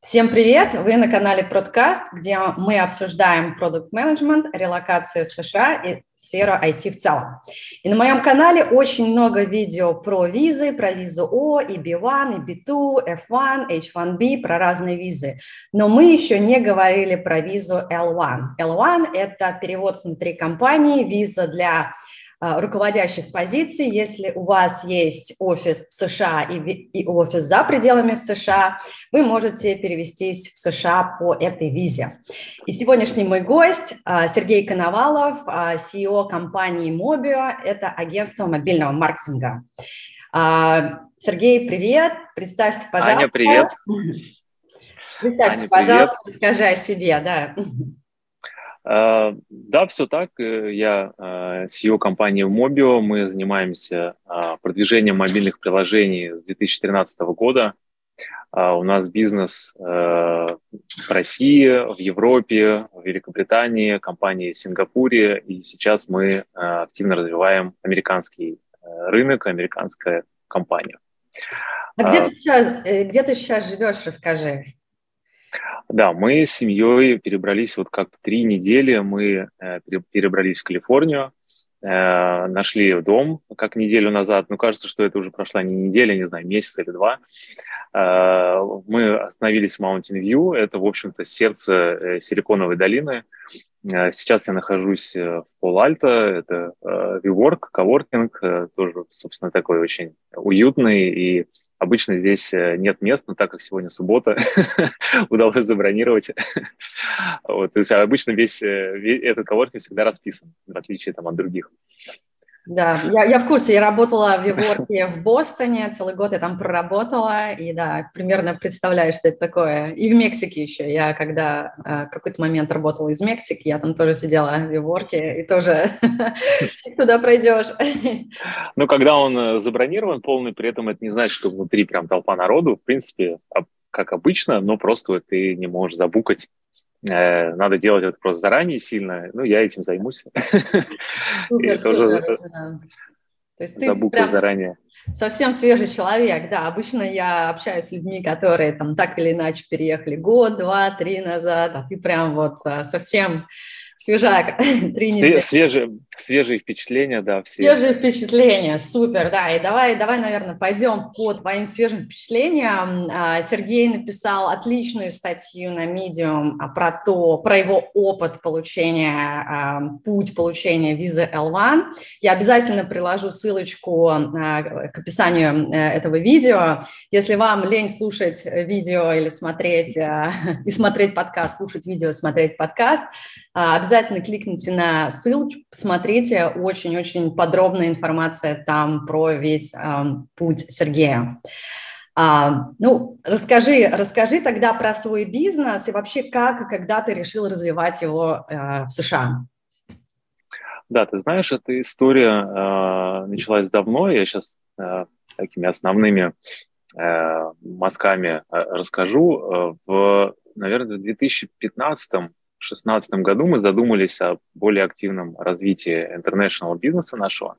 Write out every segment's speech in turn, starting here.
Всем привет! Вы на канале Продкаст, где мы обсуждаем продукт менеджмент, релокацию США и сферу IT в целом. И на моем канале очень много видео про визы, про визу О, и B1, и B2, F1, H1B, про разные визы. Но мы еще не говорили про визу L1. L1 – это перевод внутри компании, виза для руководящих позиций. Если у вас есть офис в США и, и офис за пределами в США, вы можете перевестись в США по этой визе. И сегодняшний мой гость а, Сергей Коновалов, CEO а, компании Mobio, это агентство мобильного маркетинга. Сергей, привет, представься, пожалуйста. Аня, привет. Представься, Аня, пожалуйста, привет. расскажи о себе, да. Э, да, все так. Э, я CEO э, компании Mobio. Мы занимаемся продвижением мобильных приложений с 2013 года. У нас бизнес в России, в Европе, в Великобритании, компании в Сингапуре. И сейчас мы активно развиваем американский рынок, американская компания. А где, ты сейчас, где ты сейчас живешь, расскажи. Да, мы с семьей перебрались вот как-то три недели, мы э, перебрались в Калифорнию, э, нашли дом как неделю назад, ну, кажется, что это уже прошла не неделя, не знаю, месяц или два. Э, мы остановились в Mountain View, это, в общем-то, сердце Силиконовой долины. Сейчас я нахожусь в Пол-Альто, это WeWork, коворкинг, тоже, собственно, такой очень уютный и Обычно здесь э, нет мест, но так как сегодня суббота, удалось забронировать. вот, то есть обычно весь, э, весь этот коворкинг всегда расписан, в отличие там, от других. Да, я, я в курсе, я работала в Еворке в Бостоне, целый год я там проработала, и да, примерно представляю, что это такое. И в Мексике еще, я когда э, какой-то момент работала из Мексики, я там тоже сидела в Еворке, и тоже туда пройдешь. Ну, когда он э, забронирован полный, при этом это не значит, что внутри прям толпа народу, в принципе, как обычно, но просто ты не можешь забукать надо делать это просто заранее сильно. Ну, я этим займусь. Супер, супер, да. То есть ты заранее. Совсем свежий человек, да. Обычно я общаюсь с людьми, которые там так или иначе переехали год, два, три назад, а ты прям вот а, совсем свежак, три недели. Свежие, свежие впечатления, да, все. Свежие впечатления, супер, да. И давай, давай, наверное, пойдем по твоим свежим впечатлениям. А, Сергей написал отличную статью на Medium а, про то, про его опыт получения, а, путь получения визы L1. Я обязательно приложу ссылочку к описанию э, этого видео. Если вам лень слушать видео или смотреть, и смотреть подкаст, слушать видео, смотреть подкаст, обязательно обязательно кликните на ссылочку, посмотрите, очень-очень подробная информация там про весь э, путь Сергея. А, ну, расскажи, расскажи тогда про свой бизнес и вообще как и когда ты решил развивать его э, в США. Да, ты знаешь, эта история э, началась давно. Я сейчас э, такими основными э, мазками э, расскажу. Э, в, наверное, в 2015 2016 году мы задумались о более активном развитии international бизнеса нашего.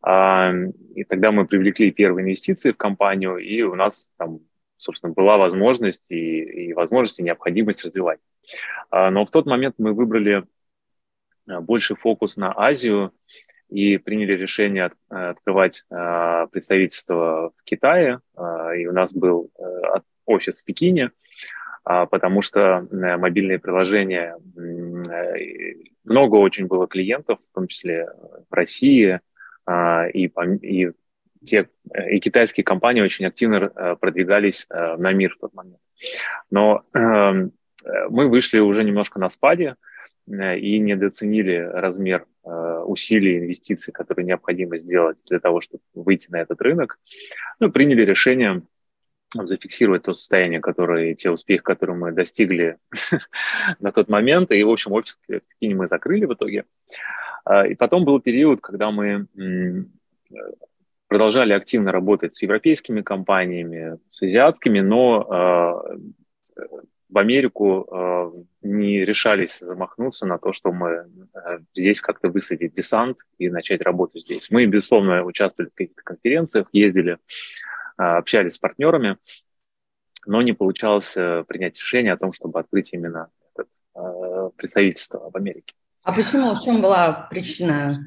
А, и тогда мы привлекли первые инвестиции в компанию, и у нас там, собственно, была возможность и, и возможность, и необходимость развивать. А, но в тот момент мы выбрали а, больше фокус на Азию и приняли решение открывать представительство в Китае. И у нас был э, офис в Пекине – потому что э, мобильные приложения, э, много очень было клиентов, в том числе в России, а, и, и, те, э, и китайские компании очень активно продвигались на мир в тот момент. Но эм, мы вышли уже немножко на спаде и недооценили размер усилий, инвестиций, которые необходимо сделать для того, чтобы выйти на этот рынок. Ну, приняли решение зафиксировать то состояние, которое, те успехи, которые мы достигли на тот момент. И, в общем, офис в Пекине мы закрыли в итоге. А, и потом был период, когда мы продолжали активно работать с европейскими компаниями, с азиатскими, но а, в Америку а, не решались замахнуться на то, что мы здесь как-то высадить десант и начать работу здесь. Мы, безусловно, участвовали в каких-то конференциях, ездили общались с партнерами, но не получалось принять решение о том, чтобы открыть именно это представительство в Америке. А почему? В чем была причина?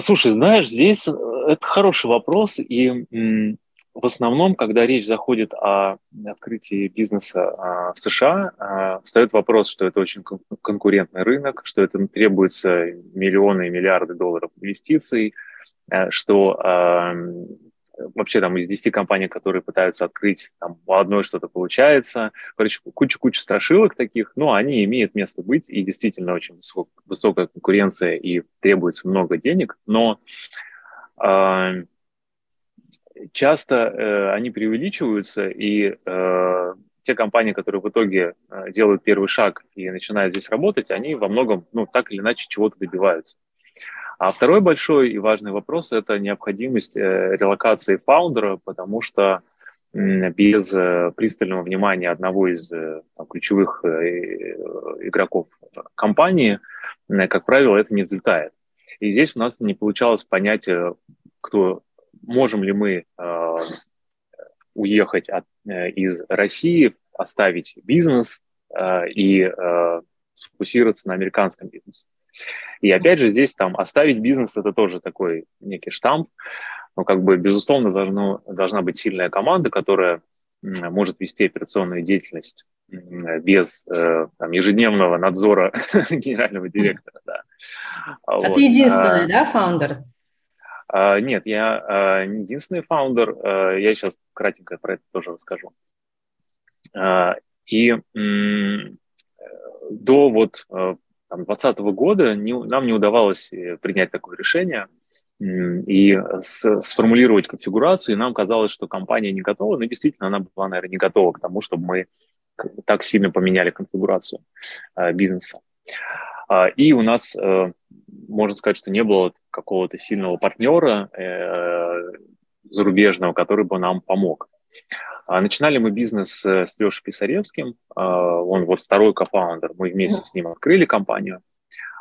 Слушай, знаешь, здесь это хороший вопрос, и в основном, когда речь заходит о открытии бизнеса а, в США, а, встает вопрос, что это очень конкурентный рынок, что это требуется миллионы и миллиарды долларов инвестиций, э, что вообще там из 10 компаний, которые пытаются открыть, там у одной что-то получается. Короче, куча-куча страшилок таких, но они имеют место быть, и действительно очень высок, высокая конкуренция, и требуется много денег, но часто э, они преувеличиваются, и э, те компании, которые в итоге э, делают первый шаг и начинают здесь работать, они во многом, ну, так или иначе, чего-то добиваются. А второй большой и важный вопрос – это необходимость э, релокации фаундера, потому что без э, пристального внимания одного из э, ключевых игроков компании, как правило, это не взлетает. И здесь у нас не получалось понять, кто можем ли мы уехать от, из России, оставить бизнес и сфокусироваться на американском бизнесе. И опять же здесь там оставить бизнес это тоже такой некий штамп, но как бы безусловно должно, должна быть сильная команда, которая может вести операционную деятельность без э, там, ежедневного надзора генерального директора. Да. А вот. ты единственный, а, да, фаундер? А, нет, я а, не единственный фаундер. А, я сейчас кратенько про это тоже расскажу. И до вот 2020 года нам не удавалось э, принять такое решение и сформулировать конфигурацию, и нам казалось, что компания не готова, но действительно она была, наверное, не готова к тому, чтобы мы так сильно поменяли конфигурацию бизнеса. И у нас, э, можно сказать, что не было какого-то сильного партнера э, зарубежного, который бы нам помог. А начинали мы бизнес с Лешей Писаревским, а, он вот второй кофаундер, мы вместе с ним открыли компанию.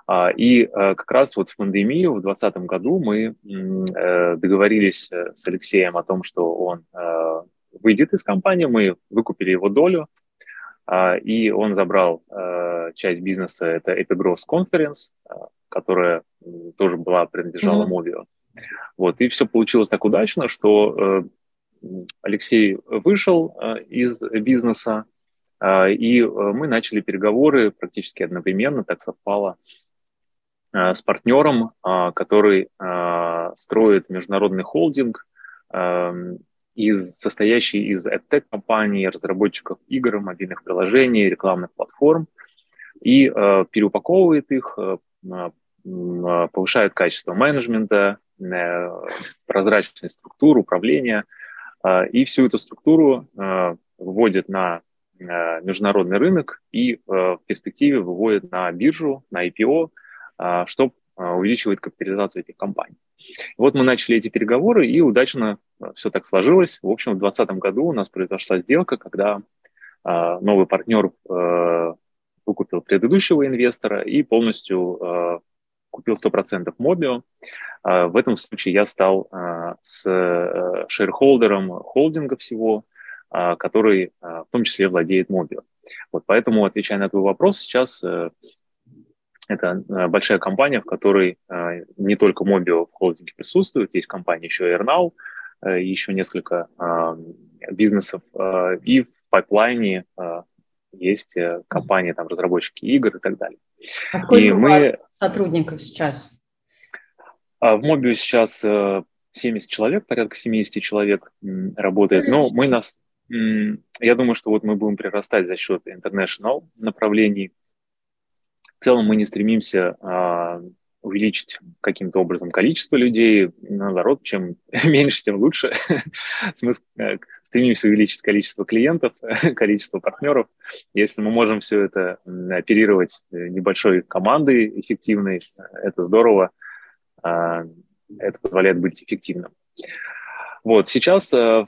А, и э, как раз вот в пандемию в 2020 году мы э, договорились с Алексеем о том, что он выйдет из компании, мы выкупили его долю, и он забрал часть бизнеса, это Epigrowth Conference, которая тоже была, принадлежала mm-hmm. Вот, и все получилось так удачно, что э, Алексей вышел э, из бизнеса, э, и э, мы начали переговоры практически одновременно, так совпало, с партнером, который строит международный холдинг, э, из, состоящий из EdTech-компаний, разработчиков игр, мобильных приложений, рекламных платформ, и переупаковывает их, повышают качество менеджмента, прозрачность структуру, управления, и всю эту структуру а, выводят на международный рынок и в перспективе выводят на биржу, на IPO, что увеличивает капитализацию этих компаний. Вот мы начали эти переговоры, и удачно все так сложилось. В общем, в 2020 году у нас произошла сделка, когда новый партнер выкупил предыдущего инвестора и полностью купил 100% Mobio. А, в этом случае я стал а, с э, шерхолдером холдинга всего, а, который в том числе владеет Mobio. Вот поэтому, отвечая на твой вопрос, сейчас э, это э, большая компания, в которой не только Mobio в холдинге присутствует, есть компания еще Airnow, еще несколько бизнесов, и в пайплайне есть э, компании, там, разработчики игр и так далее. А сколько и у мы... вас сотрудников сейчас? А, в Мобио сейчас 70 э, человек, порядка 70 человек работает, но мы нас, я думаю, что вот мы будем прирастать за счет international направлений. В целом мы не стремимся а, увеличить каким-то образом количество людей. Наоборот, чем меньше, тем лучше. Мы э, стремимся увеличить количество клиентов, количество партнеров. Если мы можем все это оперировать э, небольшой командой эффективной, это здорово. А, это позволяет быть эффективным. Вот, сейчас э,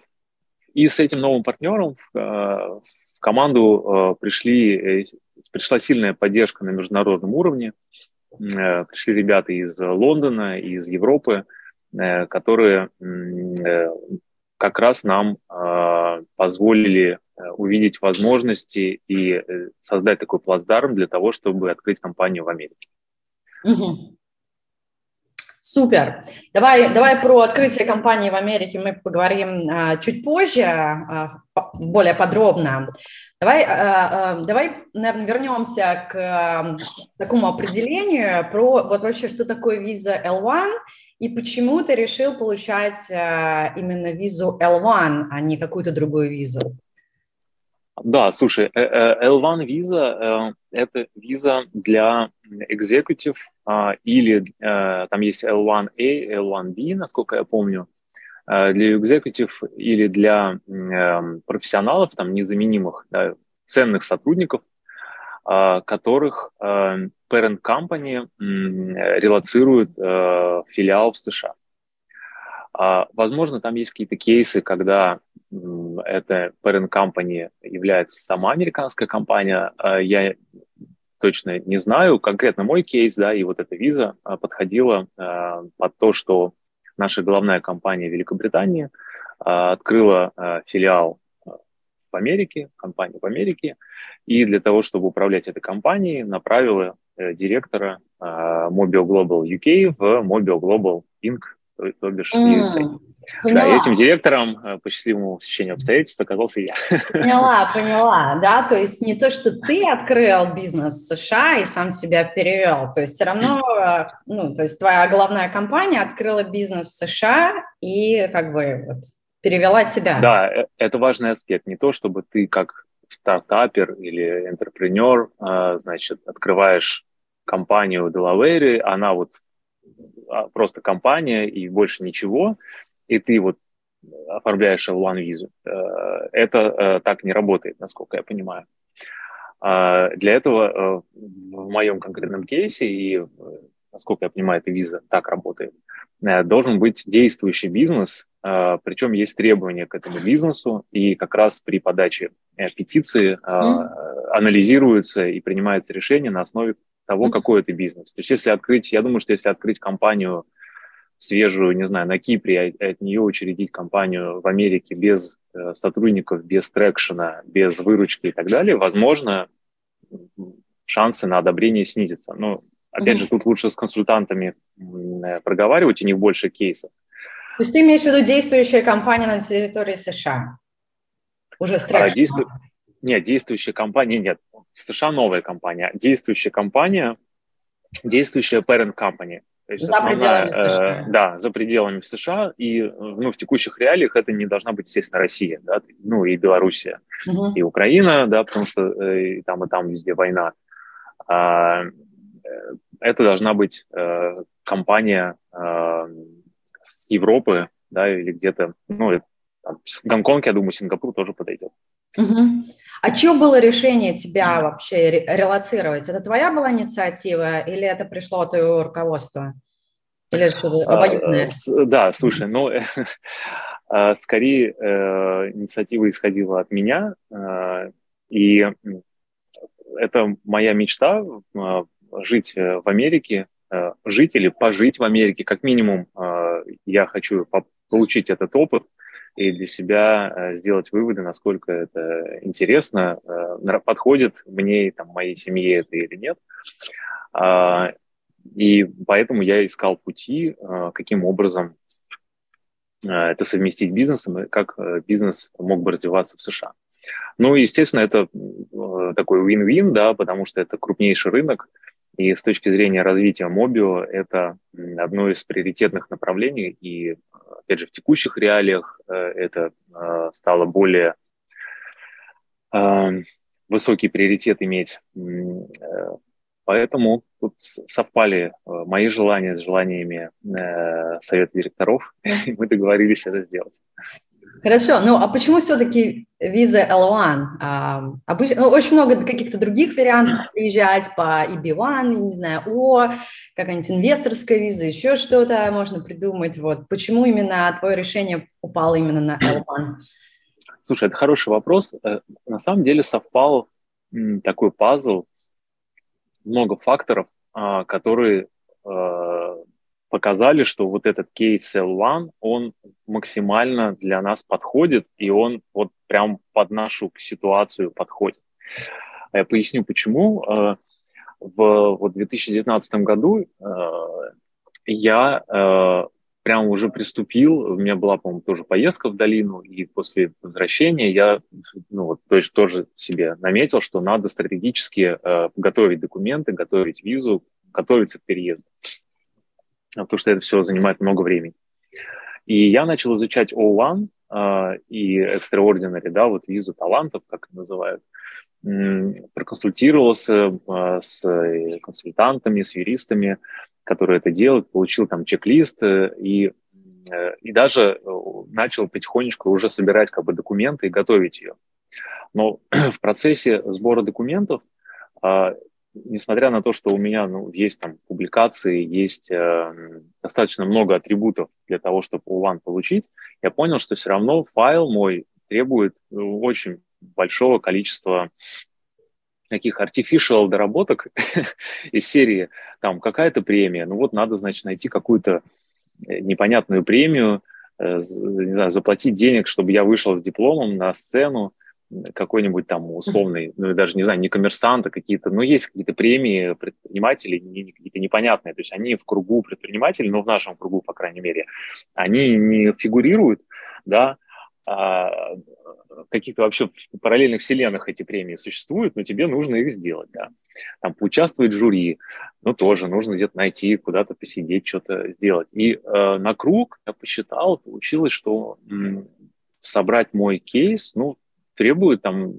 и с этим новым партнером в команду пришли, пришла сильная поддержка на международном уровне. Э, пришли ребята из Лондона, из Европы, э, которые э, как раз нам позволили увидеть возможности и создать такой плацдарм для того, чтобы открыть компанию в Америке. Угу. Супер. Давай, давай про открытие компании в Америке мы поговорим а, чуть позже, а, более подробно. Давай, а, а, давай, наверное, вернемся к а, такому определению про вот вообще, что такое виза L1 и почему ты решил получать а, именно визу L1, а не какую-то другую визу. Да, слушай, L1 э, виза – это виза для executive а, или э, там есть L1A, L1B, насколько я помню, э, для executive или для эм, профессионалов, там, незаменимых, да, ценных сотрудников, а, которых parent company релацирует филиал в США. А, возможно, там есть какие-то кейсы, когда это parent company является сама американская компания. Я точно не знаю. Конкретно мой кейс, да, и вот эта виза подходила под то, что наша головная компания Великобритании открыла филиал в Америке, компанию в Америке, и для того, чтобы управлять этой компанией, направила э, директора Mobile Global UK в Mobile Global Inc то, бишь mm. Да, и этим директором э, по счастливому стечению обстоятельств оказался я. Поняла, поняла, да, то есть не то, что ты открыл бизнес в США и сам себя перевел, то есть все равно, э, ну, то есть твоя главная компания открыла бизнес в США и как бы вот перевела тебя. Да, э, это важный аспект, не то, чтобы ты как стартапер или интерпренер, значит, открываешь компанию Делавере, она вот а, просто компания и больше ничего, и ты вот оформляешь L1 визу. Э, это э, так не работает, насколько я понимаю. А, для этого э, в моем конкретном кейсе, и насколько я понимаю, эта виза так работает, должен быть действующий бизнес, причем есть требования к этому бизнесу, и как раз при подаче петиции mm. анализируется и принимается решение на основе того, какой это бизнес. То есть если открыть, я думаю, что если открыть компанию свежую, не знаю, на Кипре, а от нее учредить компанию в Америке без э, сотрудников, без трекшена, без выручки и так далее, возможно, шансы на одобрение снизятся. Но, опять mm-hmm. же, тут лучше с консультантами э, проговаривать, у них больше кейсов. То есть ты имеешь в виду действующая компания на территории США? Уже с трекшеном? А, действу... Нет, действующая компания нет в США новая компания, действующая компания, действующая parent company. То есть за основная, пределами США. Э, да, за пределами США. И ну, в текущих реалиях это не должна быть, естественно, Россия, да, ну и Белоруссия, угу. и Украина, да, потому что э, и там, и там везде война. А, э, это должна быть э, компания э, с Европы, да, или где-то, ну, там, Гонконг, я думаю, Сингапур тоже подойдет. Угу. А что было решение тебя вообще релацировать? Это твоя была инициатива или это пришло от твоего руководства? Или что-то а, обоюдное? Да, слушай, ну, а, скорее э, инициатива исходила от меня, э, и это моя мечта жить э, в Америке, жить или пожить в Америке, как минимум я хочу получить этот опыт, и для себя э, сделать выводы, насколько это интересно, э, подходит мне там, моей семье это или нет. А, и поэтому я искал пути, э, каким образом это совместить бизнесом, и как бизнес мог бы развиваться в США. Ну, естественно, это такой win-win, да, потому что это крупнейший рынок, и с точки зрения развития Мобио это одно из приоритетных направлений, и опять же, в текущих реалиях э, это э, стало более э, высокий приоритет иметь. Поэтому тут совпали мои желания с желаниями совета директоров, и мы договорились это сделать. Хорошо, ну а почему все-таки виза L1? А, обычно, ну, очень много каких-то других вариантов приезжать по EB1, не знаю, О, какая-нибудь инвесторская виза, еще что-то можно придумать. Вот. Почему именно твое решение упало именно на L1? Слушай, это хороший вопрос. Э, на самом деле совпал такой пазл, много факторов, а, которые э, показали, что вот этот кейс Cell One, он максимально для нас подходит, и он вот прям под нашу ситуацию подходит. А я поясню, почему. Э, в вот 2019 году я прям уже приступил, у меня была, по-моему, тоже поездка в долину, и после возвращения я, ну, вот, то есть тоже себе наметил, что надо стратегически э, готовить документы, готовить визу, готовиться к переезду, потому что это все занимает много времени. И я начал изучать O1 э, и Extraordinary, да, вот визу талантов, как называют, проконсультировался э, с консультантами, с юристами, который это делает, получил там чек-лист э, и, э, и даже э, начал потихонечку уже собирать как бы документы и готовить ее. Но в процессе сбора документов, а, несмотря на то, что у меня ну, есть там публикации, есть достаточно много атрибутов для того, чтобы O1 получить, я понял, что все равно файл мой требует очень большого количества таких artificial доработок из серии, там, какая-то премия, ну вот надо, значит, найти какую-то э, непонятную премию, э, не знаю, заплатить денег, чтобы я вышел с дипломом на сцену, какой-нибудь там условный, ну, даже, не знаю, не коммерсант, а какие-то, ну, есть какие-то премии предпринимателей, какие-то непонятные, то есть они в кругу предпринимателей, ну, в нашем кругу, по крайней мере, они не фигурируют, да, а, каких-то вообще параллельных вселенных эти премии существуют, но тебе нужно их сделать, да. Там поучаствовать в жюри, ну, тоже нужно где-то найти, куда-то посидеть, что-то сделать. И э, на круг я посчитал, получилось, что м, собрать мой кейс, ну, требует там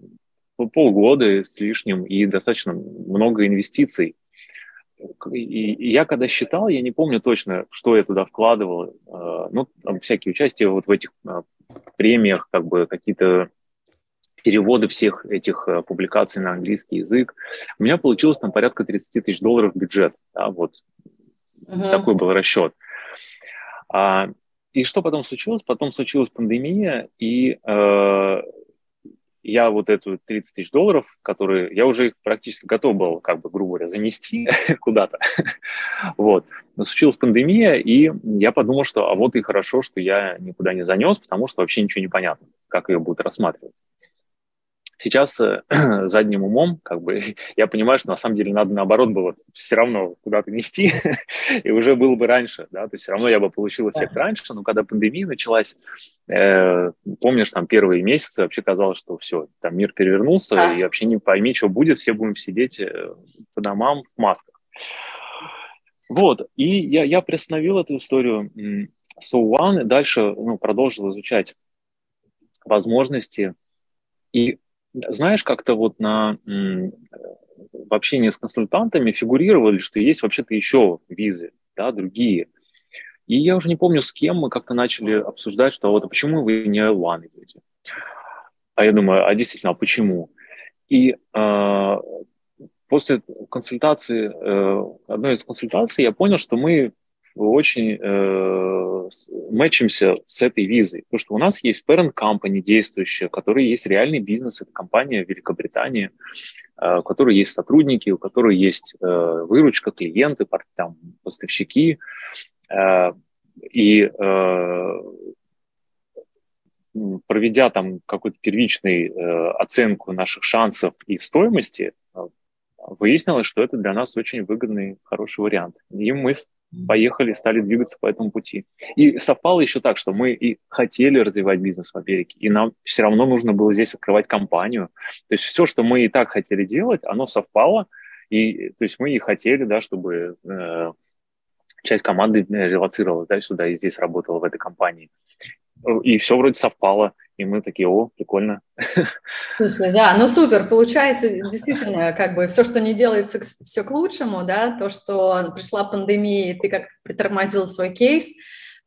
полгода с лишним и достаточно много инвестиций. И, я когда считал, я не помню точно, что я туда вкладывал, э, ну, там всякие участия вот в этих э, премиях, как бы какие-то переводы всех этих э, публикаций на английский язык. У меня получилось там порядка 30 тысяч долларов бюджет. Да, вот uh-huh. такой был расчет. А, и что потом случилось? Потом случилась пандемия, и э, я вот эту 30 тысяч долларов, которые я уже их практически готов был, как бы, грубо говоря, занести куда-то. вот. Но случилась пандемия, и я подумал, что а вот и хорошо, что я никуда не занес, потому что вообще ничего не понятно, как ее будут рассматривать. Сейчас э, задним умом, как бы, я понимаю, что на самом деле надо наоборот было все равно куда-то нести, и уже было бы раньше, да, то есть все равно я бы получил эффект раньше, но когда пандемия началась, э, помнишь, там первые месяцы вообще казалось, что все, там мир перевернулся, и вообще не пойми, что будет, все будем сидеть э, по домам в масках. Вот, и я, я приостановил эту историю So One, и дальше ну, продолжил изучать возможности и знаешь, как-то вот на, в общении с консультантами фигурировали, что есть вообще-то еще визы, да, другие. И я уже не помню, с кем мы как-то начали обсуждать, что вот а почему вы не L1 идете? А я думаю, а действительно, а почему? И э, после консультации, э, одной из консультаций, я понял, что мы очень э, мэчимся с этой визой, потому что у нас есть parent company действующая, у которой есть реальный бизнес, это компания Великобритании, э, у которой есть сотрудники, у которой есть э, выручка, клиенты, там, поставщики, э, и э, проведя там какую-то первичную э, оценку наших шансов и стоимости, э, выяснилось, что это для нас очень выгодный, хороший вариант. И мы поехали, стали двигаться по этому пути. И совпало еще так, что мы и хотели развивать бизнес в Америке, и нам все равно нужно было здесь открывать компанию. То есть все, что мы и так хотели делать, оно совпало, и то есть мы и хотели, да, чтобы э, часть команды э, релацировалась да, сюда и здесь работала в этой компании. И все вроде совпало. И мы такие, о, прикольно. Слушай, да, ну супер, получается действительно, как бы все, что не делается, все к лучшему, да, то, что пришла пандемия, и ты как притормозил свой кейс,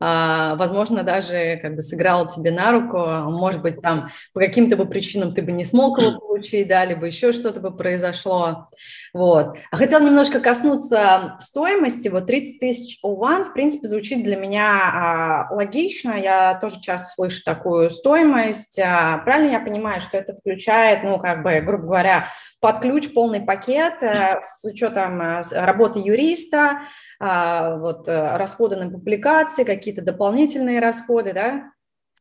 возможно, даже как бы сыграл тебе на руку, может быть, там по каким-то бы причинам ты бы не смог его получить, да, либо еще что-то бы произошло. Вот. А хотел немножко коснуться стоимости. Вот 30 тысяч O1, в принципе, звучит для меня а, логично. Я тоже часто слышу такую стоимость. А, правильно я понимаю, что это включает, ну, как бы, грубо говоря, под ключ полный пакет а, с учетом а, работы юриста, а, вот, э, расходы на публикации, какие-то дополнительные расходы, да?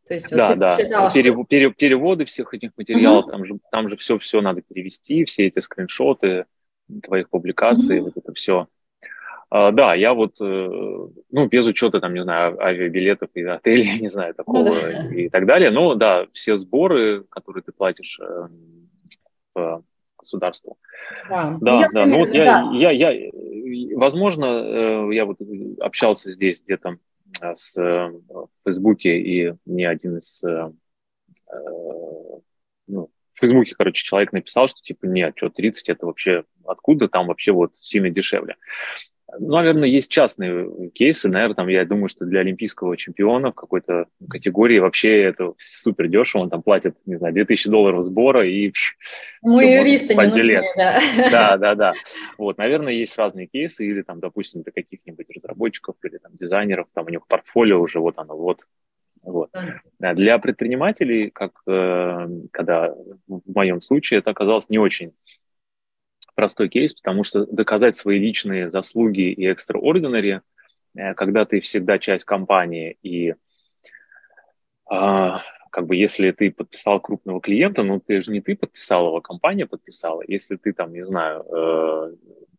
То есть, да, вот да. Считала, Перев, что... Переводы всех этих материалов, угу. там же, там же все, все надо перевести, все эти скриншоты твоих публикаций, угу. вот это все. А, да, я вот, э, ну, без учета, там, не знаю, авиабилетов и отелей, не знаю, такого ну, да. и так далее. Но, да, все сборы, которые ты платишь э, государству. Да, да, ну, я, да. Ну, вот да. Я, я, возможно, э, я вот общался здесь где-то Э, с, э, Фейсбуке, и мне один из... Э, ну, в Фейсбуке, короче, человек написал, что типа нет, что 30 это вообще откуда, там вообще вот сильно дешевле. Ну, наверное, есть частные кейсы. Наверное, там, я думаю, что для олимпийского чемпиона в какой-то категории вообще это супер дешево. Он там платит, не знаю, 2000 долларов сбора и... Мы юристы не нужны, да. Да, да, да. Вот, наверное, есть разные кейсы. Или там, допустим, для каких-нибудь разработчиков или там дизайнеров, там у них портфолио уже вот оно, вот вот. А для предпринимателей, как э, когда в моем случае, это оказалось не очень простой кейс, потому что доказать свои личные заслуги и extraordinary, э, когда ты всегда часть компании, и а, как бы если ты подписал крупного клиента, ну ты же не ты подписал его, компания подписала. Если ты там, не знаю, э,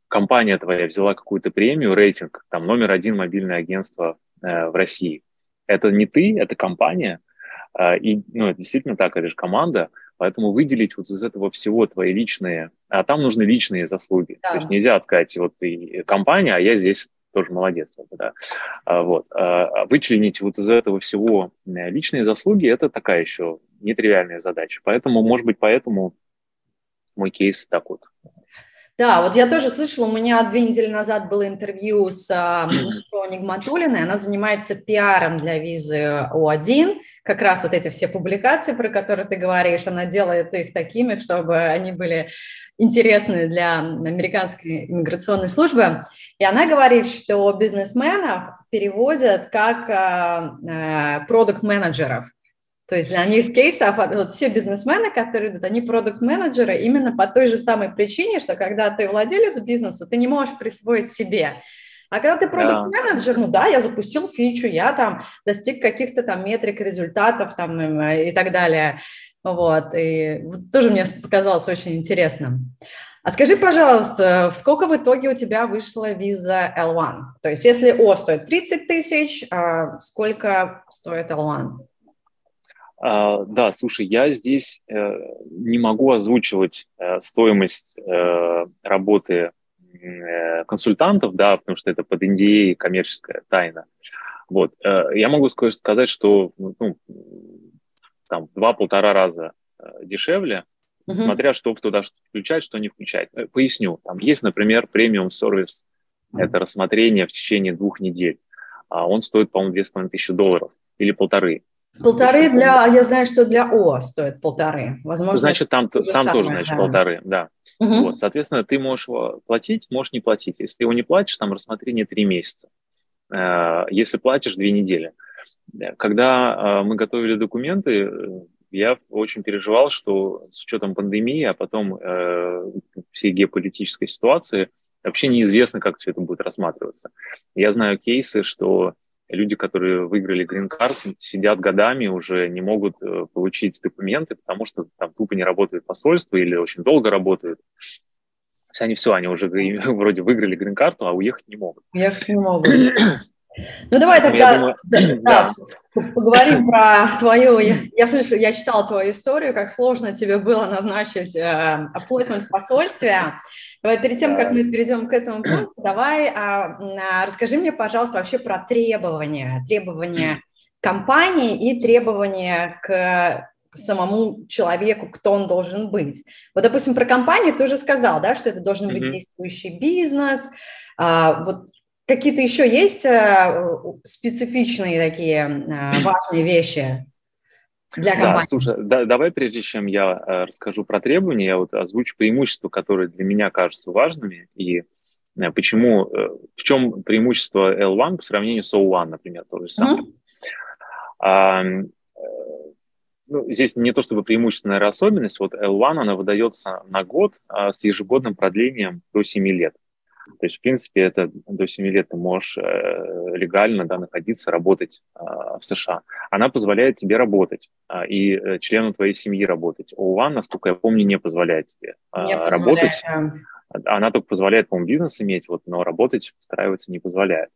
компания твоя взяла какую-то премию, рейтинг, там номер один мобильное агентство э, в России, это не ты, это компания, и ну, это действительно так, это же команда, Поэтому выделить вот из этого всего твои личные, а там нужны личные заслуги. Да. То есть нельзя сказать, вот ты компания, а я здесь тоже молодец. Да. А, вот. А вычленить вот из этого всего личные заслуги – это такая еще нетривиальная задача. Поэтому, может быть, поэтому мой кейс так вот. Да, вот я тоже слышала, у меня две недели назад было интервью с Сони Гматулиной, она занимается пиаром для визы О1, как раз вот эти все публикации, про которые ты говоришь, она делает их такими, чтобы они были интересны для американской иммиграционной службы. И она говорит, что бизнесменов переводят как э, продукт-менеджеров. То есть для них кейсов, вот все бизнесмены, которые идут, они продукт-менеджеры именно по той же самой причине, что когда ты владелец бизнеса, ты не можешь присвоить себе. А когда ты продукт-менеджер, ну да, я запустил фичу, я там достиг каких-то там метрик, результатов там э, и так далее. Вот, и тоже мне показалось очень интересным. А скажи, пожалуйста, сколько в итоге у тебя вышла виза L1? То есть если О стоит 30 тысяч, а сколько стоит L1? Uh, да, слушай, я здесь uh, не могу озвучивать uh, стоимость э, работы Э, консультантов, да, потому что это под NDA коммерческая тайна. Вот. Э, я могу сказать, что ну, там два-полтора раза э, дешевле, uh-huh. смотря что туда включать, что не включать. Поясню. Там есть, например, премиум сервис, это рассмотрение в течение двух недель. А он стоит, по-моему, две с половиной тысячи долларов или полторы. Полторы для, я знаю, что для О стоит полторы. Возможно, значит, там, там самое, тоже, значит, да. полторы, да. Угу. Вот, соответственно, ты можешь платить, можешь не платить. Если ты его не платишь, там рассмотрение три месяца. Э, если платишь, две недели. Когда э, мы готовили документы, я очень переживал, что с учетом пандемии, а потом э, всей геополитической ситуации, вообще неизвестно, как все это будет рассматриваться. Я знаю кейсы, что люди, которые выиграли грин-карт, сидят годами, уже не могут э, получить документы, потому что там тупо не работает посольство или очень долго работают. То есть они все, они уже вроде выиграли грин-карту, а уехать не могут. Уехать не могут. Ну давай тогда думаю, да, да. поговорим про твою. Я, я слышу, я читала твою историю, как сложно тебе было назначить э, appointment в посольстве. Давай перед тем, как мы перейдем к этому пункту, давай а, а, расскажи мне, пожалуйста, вообще про требования, требования компании и требования к самому человеку, кто он должен быть. Вот, допустим, про компанию ты уже сказал, да, что это должен быть действующий бизнес. А, вот какие-то еще есть а, специфичные такие а, важные вещи? Для компании. Да, слушай, да, давай прежде чем я э, расскажу про требования, я вот озвучу преимущества, которые для меня кажутся важными, и э, почему, э, в чем преимущество L1 по сравнению с O1, например, то же самое. Mm-hmm. А, ну, здесь не то чтобы преимущественная особенность, вот L1, она выдается на год а, с ежегодным продлением до 7 лет. То есть, в принципе, это до 7 лет ты можешь э, легально да, находиться, работать э, в США. Она позволяет тебе работать э, и э, члену твоей семьи работать. ОУАН, насколько я помню, не позволяет тебе э, не работать. Позволяет. Она только позволяет, по-моему, бизнес иметь, вот, но работать, устраиваться не позволяет.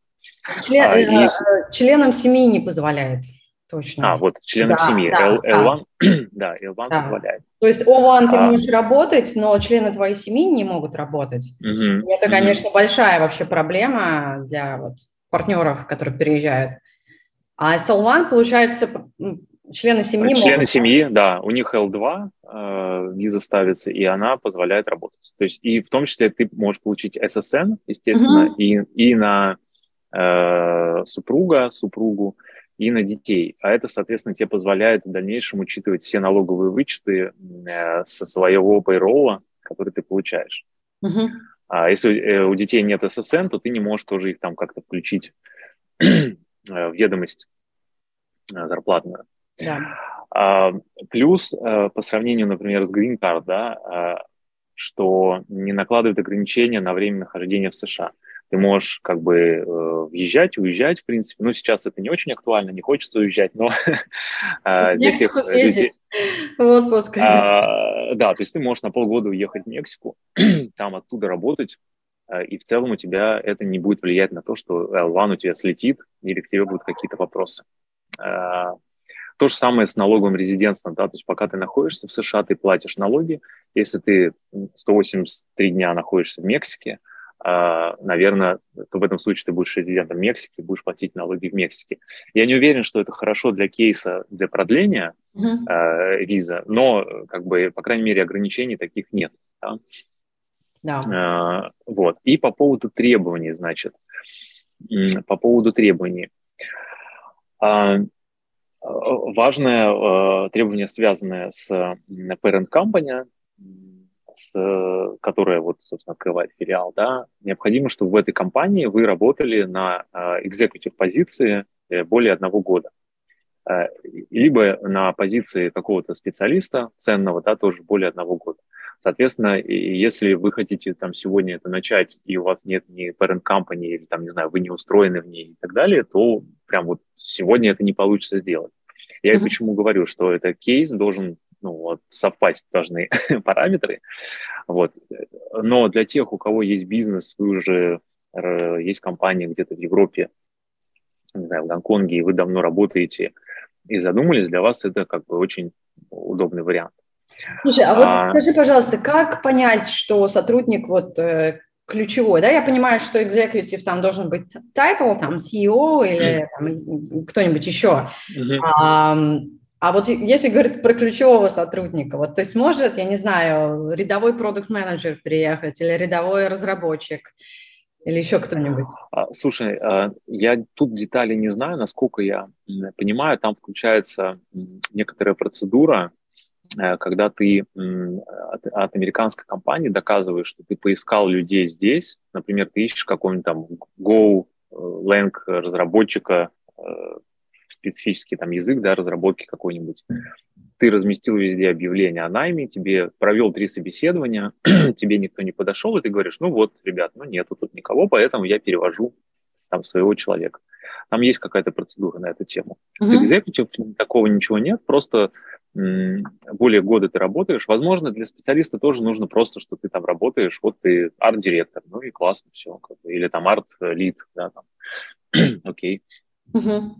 Член, а, и... Э, членам семьи не позволяет. Точно. А, вот членам да, семьи. Да, L, L1, да. L1 да. позволяет. То есть O1 ты а... можешь работать, но члены твоей семьи не могут работать. Угу, и это, конечно, угу. большая вообще проблема для вот, партнеров, которые переезжают. А с L1, получается, члены семьи Члены могут... семьи, да, у них L2 э, виза ставится, и она позволяет работать. То есть и в том числе ты можешь получить SSN, естественно, угу. и, и на э, супруга, супругу, и на детей. А это, соответственно, тебе позволяет в дальнейшем учитывать все налоговые вычеты э, со своего payroll, который ты получаешь. Uh-huh. А если э, у детей нет ССН, то ты не можешь тоже их там как-то включить э, в ведомость зарплатную. Yeah. А, плюс по сравнению, например, с Green Card, да, что не накладывает ограничения на время нахождения в США. Ты можешь как бы э, въезжать, уезжать, в принципе. Ну, сейчас это не очень актуально, не хочется уезжать, но э, для тех людей... в отпуск. А, да, то есть ты можешь на полгода уехать в Мексику, там оттуда работать, э, и в целом у тебя это не будет влиять на то, что L1 у тебя слетит или к тебе будут какие-то вопросы. То же самое с налоговым резидентством, да, то есть пока ты находишься в США, ты платишь налоги. Если ты 183 дня находишься в Мексике, а, наверное, то в этом случае ты будешь резидентом Мексики, будешь платить налоги в Мексике. Я не уверен, что это хорошо для кейса, для продления uh-huh. э, виза, но, как бы, по крайней мере, ограничений таких нет. Да? Да. Э, вот. И по поводу требований, значит, по поводу требований. Э, важное э, требование, связанное с parent company, с, которая вот, собственно, открывает филиал, да, необходимо, чтобы в этой компании вы работали на экзекутив позиции э, более одного года. Э, либо на позиции какого-то специалиста ценного, да, тоже более одного года. Соответственно, если вы хотите там сегодня это начать, и у вас нет ни parent company, или там, не знаю, вы не устроены в ней и так далее, то прям вот сегодня это не получится сделать. Я mm-hmm. почему говорю, что это кейс должен ну, вот, совпасть должны параметры. Вот. Но для тех, у кого есть бизнес, вы уже э, есть компания где-то в Европе, не знаю, в Гонконге, и вы давно работаете и задумались, для вас это как бы очень удобный вариант. Слушай, а вот а... скажи, пожалуйста, как понять, что сотрудник вот э, ключевой, да, я понимаю, что executive там должен быть title, там CEO или там, кто-нибудь еще, mm-hmm. а, а вот если говорить про ключевого сотрудника, вот, то есть может, я не знаю, рядовой продукт-менеджер приехать или рядовой разработчик, или еще кто-нибудь? А, слушай, а, я тут детали не знаю, насколько я понимаю, там включается некоторая процедура, э, когда ты от, от американской компании доказываешь, что ты поискал людей здесь, например, ты ищешь какого-нибудь там Go, э, Lang разработчика э, специфический там язык, да, разработки какой-нибудь. Ты разместил везде объявление о найме, тебе провел три собеседования, тебе никто не подошел, и ты говоришь, ну вот, ребят, ну нету тут никого, поэтому я перевожу там своего человека. Там есть какая-то процедура на эту тему. Mm-hmm. С экзекутив такого ничего нет, просто более года ты работаешь. Возможно, для специалиста тоже нужно просто, что ты там работаешь, вот ты арт-директор, ну и классно все, или там арт-лид, да, там, окей. Uh-huh.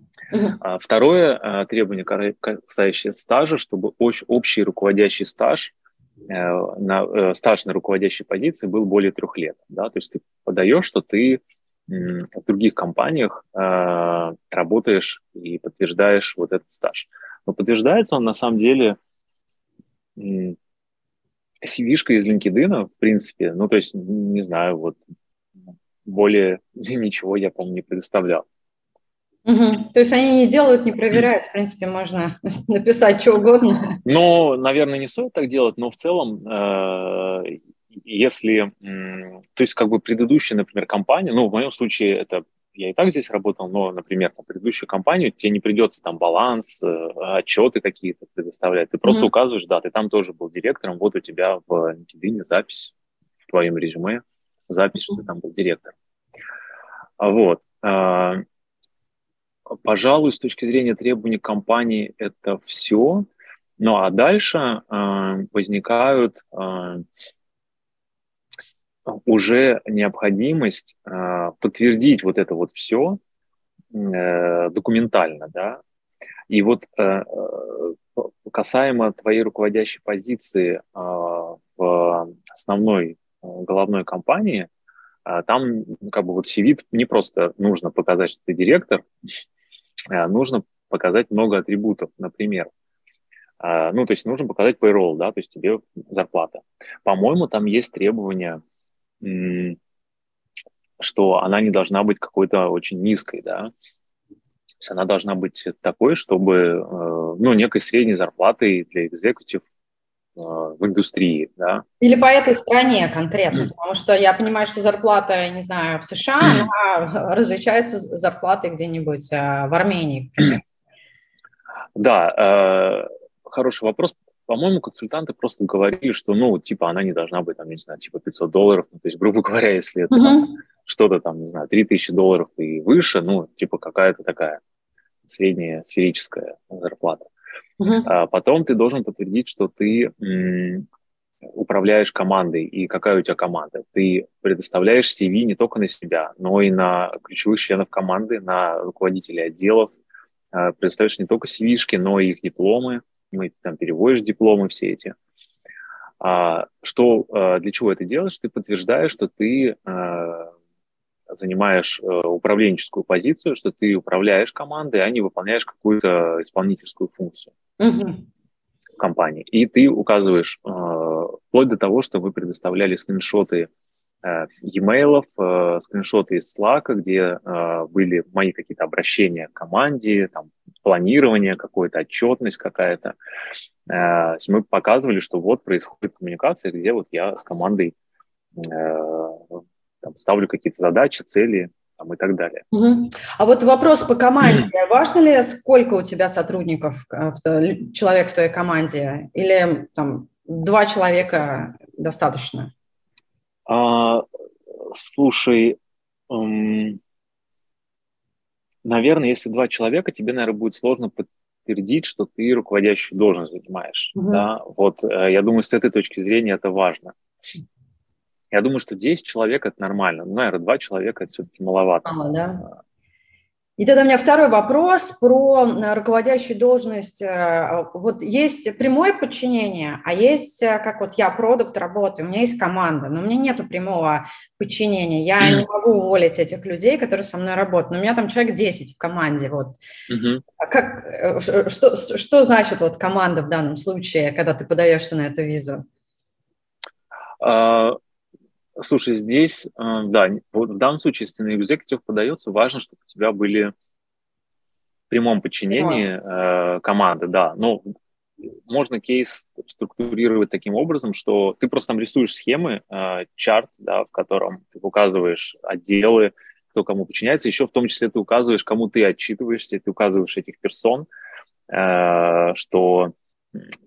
Второе а, требование, касающееся стажа, чтобы общий руководящий стаж, э, на, э, стаж на руководящей позиции был более трех лет. Да? То есть ты подаешь, что ты в других компаниях а, работаешь и подтверждаешь вот этот стаж. Но подтверждается он на самом деле cv из LinkedIn, в принципе, ну, то есть, не знаю, вот более ничего я, по-моему, не предоставлял. Угу. То есть они не делают, не проверяют, в принципе, можно написать что угодно. Ну, наверное, не стоит так делать, но в целом, э, если, то есть как бы предыдущая, например, компания, ну, в моем случае это я и так здесь работал, но, например, на предыдущую компанию тебе не придется там баланс, э, отчеты какие-то предоставлять. Ты просто mm-hmm. указываешь, да, ты там тоже был директором, вот у тебя в LinkedIn запись в твоем резюме, запись, что ты там был директором. Вот. Пожалуй, с точки зрения требований компании это все. Ну а дальше э, возникают э, уже необходимость э, подтвердить вот это вот все э, документально, да. И вот э, э касаемо твоей руководящей позиции э, в основной э, головной компании, э, там как бы вот CV не просто нужно показать, что ты директор, нужно показать много атрибутов, например, э, ну, то есть нужно показать payroll, да, то есть тебе зарплата. По-моему, там есть требования что она не должна быть какой-то очень низкой, да. То есть она должна быть такой, чтобы, э, ну, некой средней зарплатой для экзекутив э, в индустрии, да. Или по этой стране конкретно, потому что я понимаю, что зарплата, не знаю, в США, она различается с зарплатой где-нибудь э, в Армении. Да, хороший вопрос. По-моему, консультанты просто говорили, что, ну, типа, она не должна быть, там, не знаю, типа 500 долларов. Ну, то есть, грубо говоря, если это uh-huh. что-то там, не знаю, 3000 долларов и выше, ну, типа, какая-то такая средняя сферическая зарплата. Uh-huh. А потом ты должен подтвердить, что ты м- управляешь командой и какая у тебя команда. Ты предоставляешь CV не только на себя, но и на ключевых членов команды, на руководителей отделов. А, предоставляешь не только CV-шки, но и их дипломы, мы там переводишь дипломы все эти. А, что, а, для чего это делаешь? Ты подтверждаешь, что ты а, занимаешь а, управленческую позицию, что ты управляешь командой, а не выполняешь какую-то исполнительскую функцию mm-hmm. компании. И ты указываешь а, вплоть до того, что вы предоставляли скриншоты Э, e-mail, э, скриншоты из Slack, где э, были мои какие-то обращения к команде, там, планирование какое-то, отчетность какая-то. Мы показывали, что вот происходит коммуникация, где вот я с командой там, ставлю какие-то задачи, цели там, и так далее. Угу. А вот вопрос по команде. Важно ли, сколько у тебя сотрудников, человек в твоей команде? Или там два человека достаточно? А, слушай, эм, наверное, если два человека, тебе, наверное, будет сложно подтвердить, что ты руководящую должность занимаешь. Угу. Да? Вот э, я думаю, с этой точки зрения это важно. Я думаю, что 10 человек это нормально. Ну, наверное, два человека это все-таки маловато. Мало, да? И тогда у меня второй вопрос про э, руководящую должность. Э, вот есть прямое подчинение, а есть, э, как вот я продукт работаю, у меня есть команда, но у меня нет прямого подчинения. Я не могу уволить этих людей, которые со мной работают. Но у меня там человек 10 в команде. Вот. Угу. Как, что, что значит вот команда в данном случае, когда ты подаешься на эту визу? А, Слушай, здесь, э, да, в данном случае, если на экзекутив подается, важно, чтобы у тебя были в прямом подчинении э, команды, да. Но можно кейс структурировать таким образом, что ты просто там рисуешь схемы, э, чарт, да, в котором ты указываешь отделы, кто кому подчиняется, еще в том числе ты указываешь, кому ты отчитываешься, ты указываешь этих персон, э, что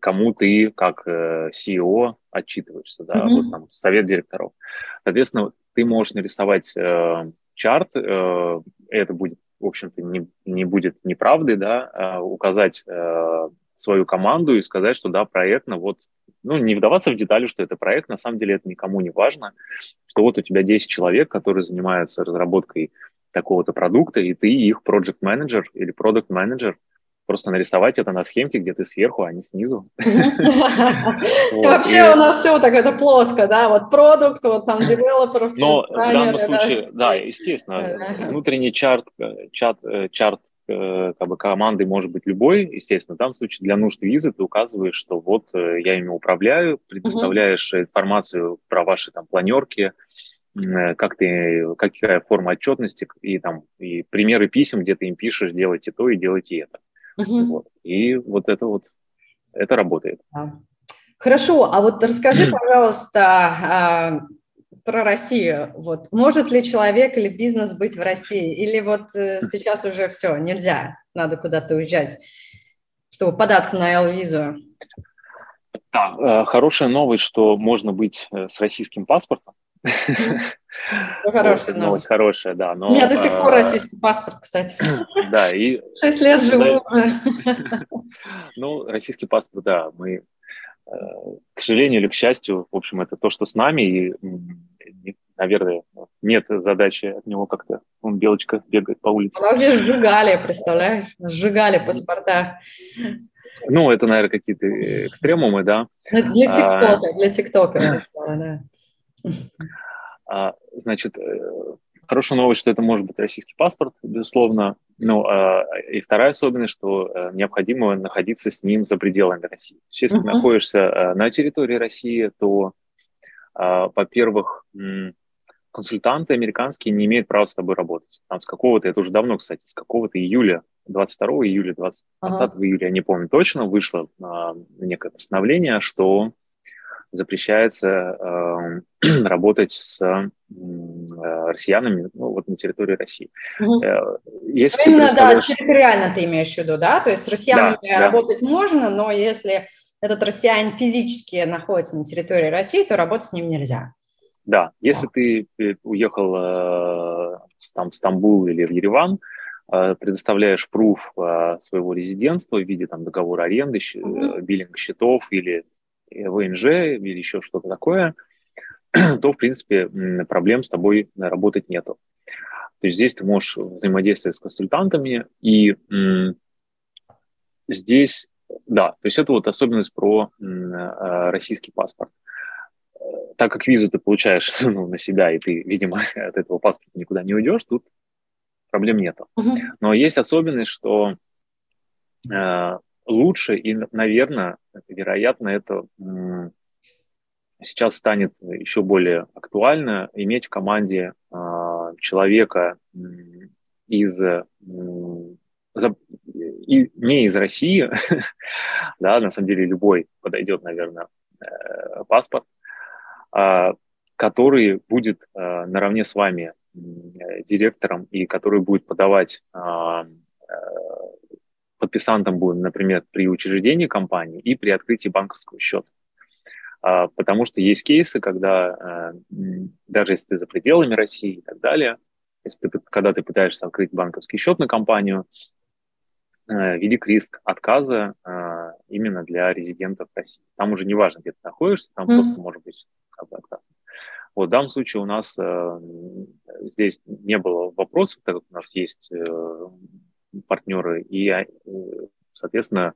кому ты как э, CEO отчитываешься, да, mm-hmm. вот там совет директоров. Соответственно, ты можешь нарисовать э, чарт, э, это будет, в общем-то, не, не будет неправдой, да, э, указать э, свою команду и сказать, что да, проектно, вот, ну, не вдаваться в детали, что это проект, на самом деле это никому не важно, что вот у тебя 10 человек, которые занимаются разработкой такого-то продукта, и ты их project менеджер или продукт менеджер просто нарисовать это на схемке, где ты сверху, а не снизу. Вообще у нас все так это плоско, да, вот продукт, вот там девелопер, Но в данном случае, да, естественно, внутренний чарт, э, чат, э, чарт э, как бы команды может быть любой, естественно. В данном случае для нужд визы ты указываешь, что вот я ими управляю, предоставляешь информацию про ваши там планерки, как ты, какая форма отчетности и там и примеры писем, где ты им пишешь, делайте то и делайте это. Угу. Вот. И вот это вот, это работает. Хорошо, а вот расскажи, пожалуйста, а, про Россию. Вот. Может ли человек или бизнес быть в России? Или вот э, сейчас уже все, нельзя, надо куда-то уезжать, чтобы податься на L-визу? Да, э, хорошая новость, что можно быть э, с российским паспортом. Ну, хорошая новость. хорошая, да. Но, У меня до сих пор российский паспорт, кстати. Да, и... Шесть лет живу Ну, российский паспорт, да, мы, к сожалению или к счастью, в общем, это то, что с нами, и наверное, нет задачи от него как-то, он белочка бегает по улице. Вообще сжигали, представляешь, сжигали паспорта. Ну, это, наверное, какие-то экстремумы, да. Ну, для а, ТикТока, а, для ТикТока, да. А, значит, э, хорошая новость, что это может быть российский паспорт, безусловно. Ну, а, и вторая особенность, что а, необходимо находиться с ним за пределами России. Если uh-huh. ты находишься а, на территории России, то, а, во-первых, консультанты американские не имеют права с тобой работать. Там с какого-то, это уже давно, кстати, с какого-то июля, 22 июля, 20, 20 ага. июля, я не помню точно, вышло а, некое постановление, что запрещается э, работать с э, россиянами ну, вот на территории России. Угу. Если Именно, представляешь... да, территориально ты имеешь в виду, да? То есть с россиянами да, работать да. можно, но если этот россиянин физически находится на территории России, то работать с ним нельзя. Да, если ты э, уехал э, там, в Стамбул или в Ереван, э, предоставляешь пруф своего резидентства в виде там, договора аренды, mm-hmm. биллинг счетов или ВНЖ или еще что-то такое, то, в принципе, проблем с тобой работать нету. То есть здесь ты можешь взаимодействовать с консультантами, и здесь, да, то есть это вот особенность про м, российский паспорт так как визу ты получаешь ну, на себя, и ты, видимо, от этого паспорта никуда не уйдешь, тут проблем нету. Но есть особенность, что э, лучше и, наверное, вероятно, это сейчас станет еще более актуально иметь в команде э, человека из за, и, не из России, да, на самом деле любой подойдет, наверное, э, паспорт, а, который будет а, наравне с вами директором и который будет подавать а, подписантом будет, например, при учреждении компании и при открытии банковского счета. Потому что есть кейсы, когда даже если ты за пределами России и так далее, если ты, когда ты пытаешься открыть банковский счет на компанию, велик риск отказа именно для резидентов России. Там уже не важно, где ты находишься, там mm-hmm. просто может быть как бы отказ. Вот в данном случае у нас э, здесь не было вопросов, так как у нас есть э, партнеры, и, э, соответственно,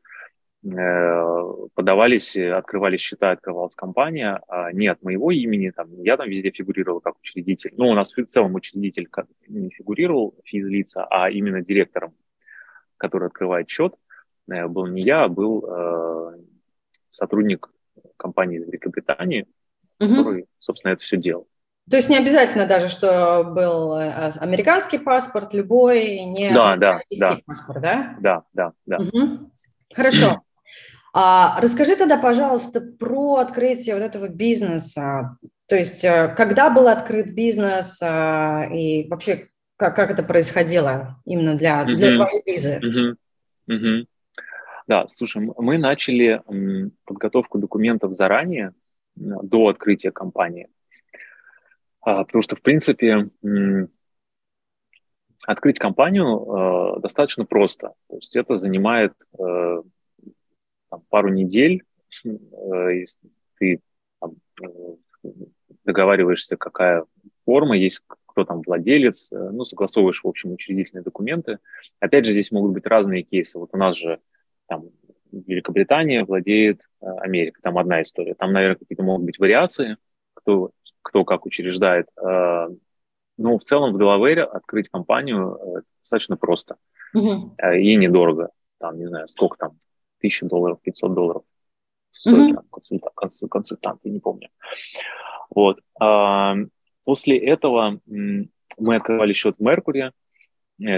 э, подавались, открывались счета, открывалась компания, а не от моего имени, там, я там везде фигурировал как учредитель. Ну, у нас в целом учредитель не фигурировал физлица, а именно директором, который открывает счет, э, был не я, а был э, сотрудник компании из Великобритании, угу. который, собственно, это все делал. То есть не обязательно даже, что был э, американский паспорт, любой, не да, да, да. паспорт, да? Да, да, да. Угу. Хорошо. А, расскажи тогда, пожалуйста, про открытие вот этого бизнеса. То есть э, когда был открыт бизнес а, и вообще как, как это происходило именно для, для uh твоей визы? uh uh Да, слушай, мы начали подготовку документов заранее, до открытия компании. А, потому что, в принципе, открыть компанию э, достаточно просто. То есть это занимает э, там, пару недель, э, если ты там, договариваешься, какая форма, есть кто там владелец, ну, согласовываешь, в общем, учредительные документы. Опять же, здесь могут быть разные кейсы. Вот у нас же там Великобритания владеет э, Америка. Там одна история. Там, наверное, какие-то могут быть вариации, кто, кто как учреждает. Э, но в целом в Делавере открыть компанию э, достаточно просто mm-hmm. и недорого. Там, не знаю, сколько там, тысяча долларов, 500 долларов стоит mm-hmm. консультант, консультант, я не помню. Вот. То после этого мы открывали счет в Меркури,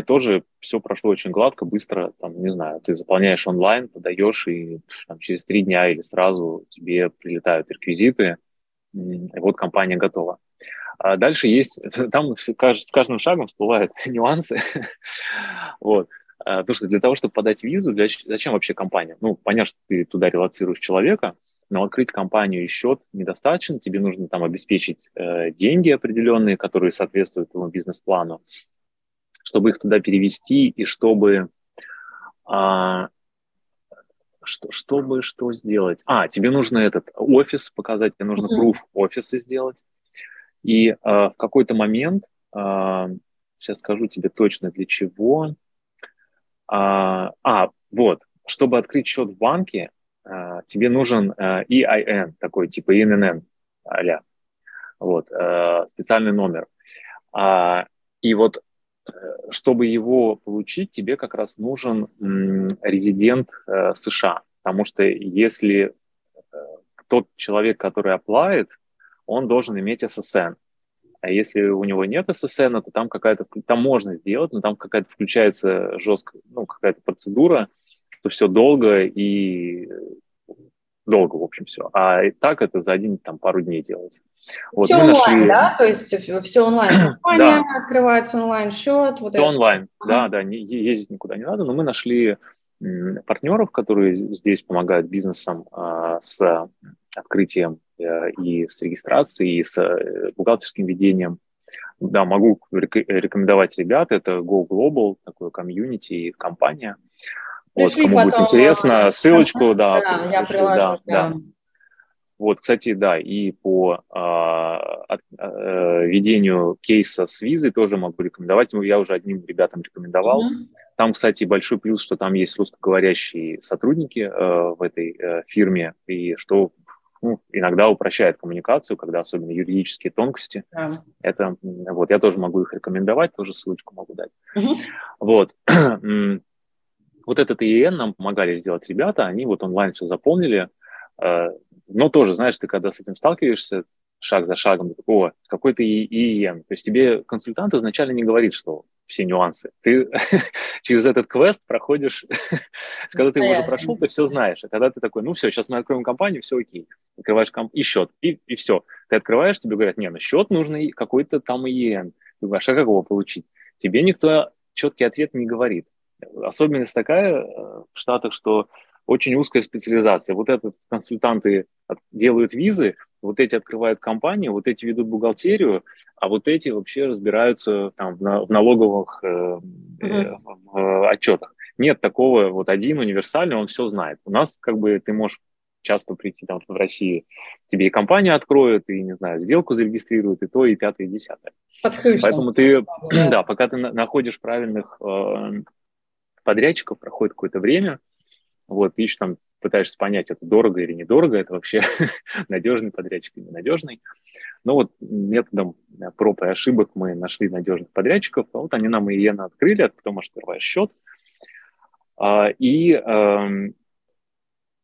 тоже все прошло очень гладко, быстро, там, не знаю, ты заполняешь онлайн, подаешь, и там, через три дня или сразу тебе прилетают реквизиты, вот компания готова. А дальше есть, там с каждым шагом всплывают нюансы. вот. А, то, что для того, чтобы подать визу, для, зачем вообще компания? Ну, понятно, что ты туда релацируешь человека, но открыть компанию и счет недостаточно, тебе нужно там обеспечить э, деньги определенные, которые соответствуют твоему бизнес-плану, чтобы их туда перевести и чтобы а, что, чтобы что сделать? А, тебе нужно этот офис показать, тебе нужно proof офиса сделать. И э, в какой-то момент, э, сейчас скажу тебе точно для чего. А, а вот, чтобы открыть счет в банке, э, тебе нужен э, EIN, такой типа INN, а вот, э, специальный номер. А, и вот чтобы его получить, тебе как раз нужен резидент э, США, потому что если э, тот человек, который оплавит, он должен иметь ССН. А если у него нет ССН, то там какая-то, там можно сделать, но там какая-то включается жесткая, ну, какая-то процедура, что все долго и долго, в общем, все. А так это за один, там, пару дней делается. Вот, все онлайн, нашли... да? То есть все онлайн. Компания да. открывается онлайн-счет. Вот все это. онлайн, ага. да, да, не, ездить никуда не надо, но мы нашли партнеров, которые здесь помогают бизнесам а, с открытием а, и с регистрацией, и с а, бухгалтерским ведением. Да, могу рекомендовать ребят, это Go Global, такое комьюнити и компания. Пришли вот, кому потом, будет интересно, ссылочку, да, да я приложу, да, да. да. Вот, кстати, да, и по а, а, ведению кейса с визой тоже могу рекомендовать. Ну, я уже одним ребятам рекомендовал. Mm-hmm. Там, кстати, большой плюс, что там есть русскоговорящие сотрудники э, в этой э, фирме, и что ну, иногда упрощает коммуникацию, когда особенно юридические тонкости. Yeah. Это вот я тоже могу их рекомендовать, тоже ссылочку могу дать. Mm-hmm. Вот. вот этот ИЕН нам помогали сделать ребята, они вот онлайн все заполнили, э, но тоже, знаешь, ты когда с этим сталкиваешься, шаг за шагом, о, какой-то ИЕН. То есть тебе консультант изначально не говорит, что все нюансы. Ты через этот квест проходишь, когда ты его уже прошел, ты все знаешь. А когда ты такой, ну все, сейчас мы откроем компанию, все окей. Открываешь комп... и счет, и, и все. Ты открываешь, тебе говорят, не, на счет нужно какой-то там ИЕН. Ты говоришь, а как его получить? Тебе никто четкий ответ не говорит. Особенность такая э, в Штатах, что очень узкая специализация. Вот этот консультанты делают визы, вот эти открывают компанию, вот эти ведут бухгалтерию, а вот эти вообще разбираются там в, налоговых э, mm-hmm. в отчетах. Нет такого, вот один универсальный, он все знает. У нас как бы ты можешь часто прийти там в России, тебе и компанию откроют, и, не знаю, сделку зарегистрируют, и то, и пятое, и десятое. Поэтому ты, да. да, пока ты находишь правильных э, подрядчиков, проходит какое-то время, вот, ищешь там, пытаешься понять, это дорого или недорого, это вообще надежный подрядчик или ненадежный. Но вот методом проб и ошибок мы нашли надежных подрядчиков, а вот они нам и иена открыли, а потом открываешь счет. А, и эм,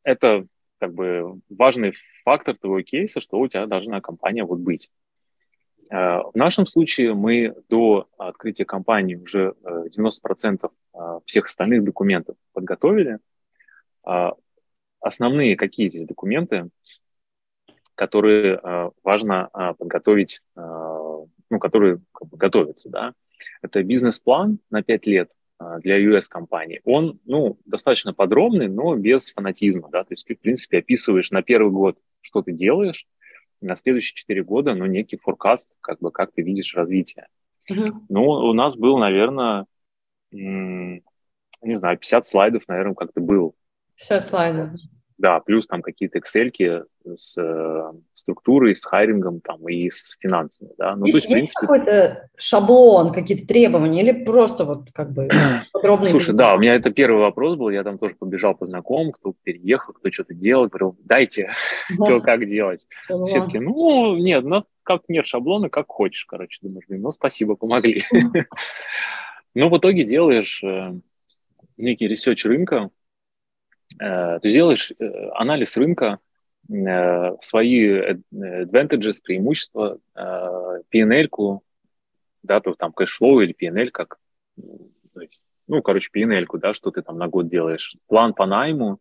это как бы важный фактор твоего кейса, что у тебя должна компания вот быть. Э, в нашем случае мы до открытия компании уже 90% э, э, всех остальных документов подготовили. Основные какие здесь документы, которые важно подготовить, ну, которые как бы, готовятся, да. Это бизнес-план на 5 лет для US-компании. Он, ну, достаточно подробный, но без фанатизма, да, то есть ты, в принципе, описываешь на первый год, что ты делаешь, на следующие четыре года, ну, некий форкаст, как бы, как ты видишь развитие. Uh-huh. Ну, у нас был, наверное, не знаю, 50 слайдов, наверное, как-то был. 50 слайдов. Да, плюс там какие-то excel с э, структурой, с хайрингом там и с финансами, да. Ну, есть, то есть, в принципе... какой-то шаблон, какие-то требования или просто вот как бы подробно? Слушай, да, у меня это первый вопрос был, я там тоже побежал по знакомым, кто переехал, кто что-то делал, говорил, дайте, что как делать. Все таки ну, нет, ну, как нет шаблона, как хочешь, короче, думаешь, ну, спасибо, помогли. Но в итоге делаешь э, некий research рынка, Э, ты сделаешь э, анализ рынка, свои advantages, преимущества, P&L-ку, да, то там cash flow или P&L, как, есть, ну, короче, P&L-ку, да, что ты там на год делаешь, план по найму,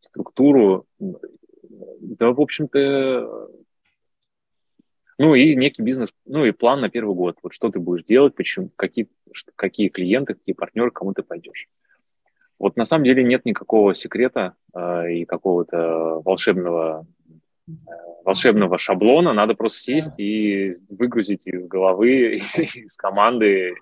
структуру, да, в общем-то, ну и некий бизнес, ну и план на первый год. Вот что ты будешь делать, почему, какие, какие клиенты, какие партнеры, кому ты пойдешь. Вот на самом деле нет никакого секрета э, и какого-то волшебного э, волшебного шаблона. Надо просто сесть и выгрузить из головы, из команды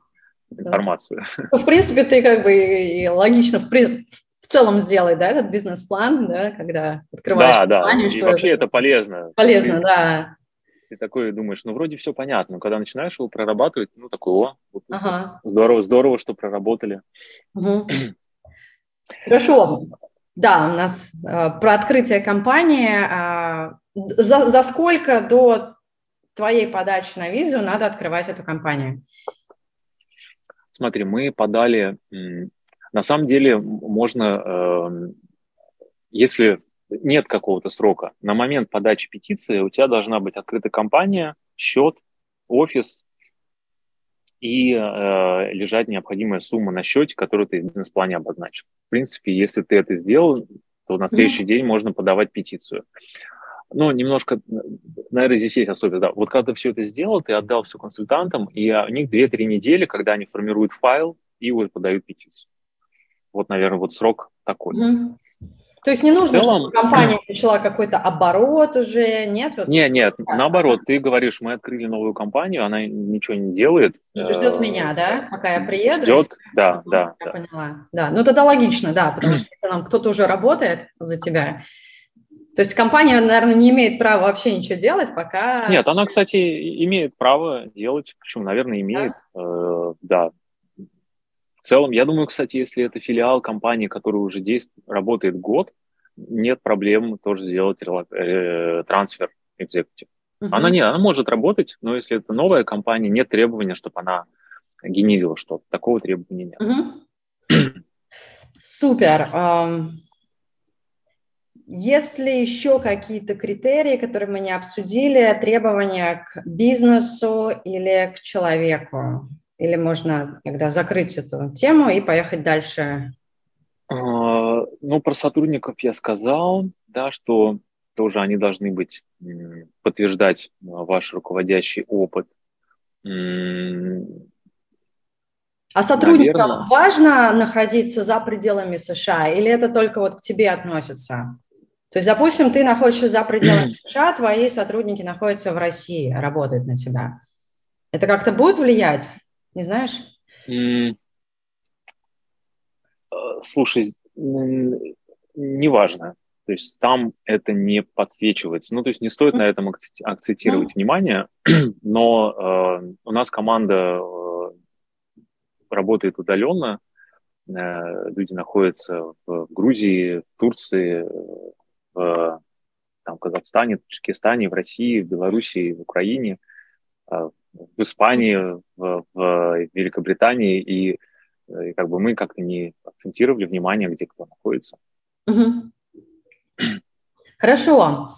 информацию. В принципе, ты как бы и логично в, в целом сделай, да, этот бизнес-план, да, когда открываешь да, компанию. Да, и вообще это полезно. Полезно, ты, да. Ты такой думаешь, ну, вроде все понятно, но когда начинаешь его прорабатывать, ну, такой, о, вот, ага. здорово, здорово, что проработали. Угу. Хорошо. Да, у нас э, про открытие компании. Э, за, за сколько до твоей подачи на визу надо открывать эту компанию? Смотри, мы подали на самом деле можно, эм, если нет какого-то срока, на момент подачи петиции у тебя должна быть открыта компания, счет, офис и э, лежать необходимая сумма на счете, которую ты в бизнес-плане обозначил. В принципе, если ты это сделал, то на следующий mm-hmm. день можно подавать петицию. Но немножко, наверное, здесь есть особенность. Да. Вот когда ты все это сделал, ты отдал все консультантам, и у них 2-3 недели, когда они формируют файл и вот подают петицию. Вот, наверное, вот срок такой. Mm-hmm. То есть не нужно, целом... чтобы компания начала какой-то оборот уже, нет? Вот... Нет, нет, да. наоборот, ты говоришь, мы открыли новую компанию, она ничего не делает. Ждет э, меня, да, пока я приеду? Ждет, да, да. Я да. поняла, да. Ну тогда логично, да, потому что если там кто-то уже работает за тебя, то есть компания, наверное, не имеет права вообще ничего делать, пока... Нет, она, кстати, имеет право делать, почему, наверное, имеет, да, э, да целом, я думаю, кстати, если это филиал компании, которая уже действует, работает год, нет проблем тоже сделать э, трансфер экзекутив. Uh-huh. Она не, она может работать, но если это новая компания, нет требования, чтобы она генерила что-то. Такого требования нет. Uh-huh. Супер. Есть ли еще какие-то критерии, которые мы не обсудили, требования к бизнесу или к человеку? Или можно тогда закрыть эту тему и поехать дальше? А, ну, про сотрудников я сказал, да, что тоже они должны быть, подтверждать а, ваш руководящий опыт. А сотрудникам Наверное... важно находиться за пределами США или это только вот к тебе относится? То есть, допустим, ты находишься за пределами США, твои сотрудники находятся в России, работают на тебя. Это как-то будет влиять? Не знаешь? Mm. Слушай, неважно. То есть там это не подсвечивается. Ну, то есть не стоит на этом акцентировать mm. внимание, но э, у нас команда э, работает удаленно. Э, люди находятся в Грузии, в Турции, в там, Казахстане, в Таджикистане, в России, в Белоруссии, в Украине, э, в Испании, в, в Великобритании, и, и как бы мы как-то не акцентировали внимание, где кто находится. Угу. Хорошо.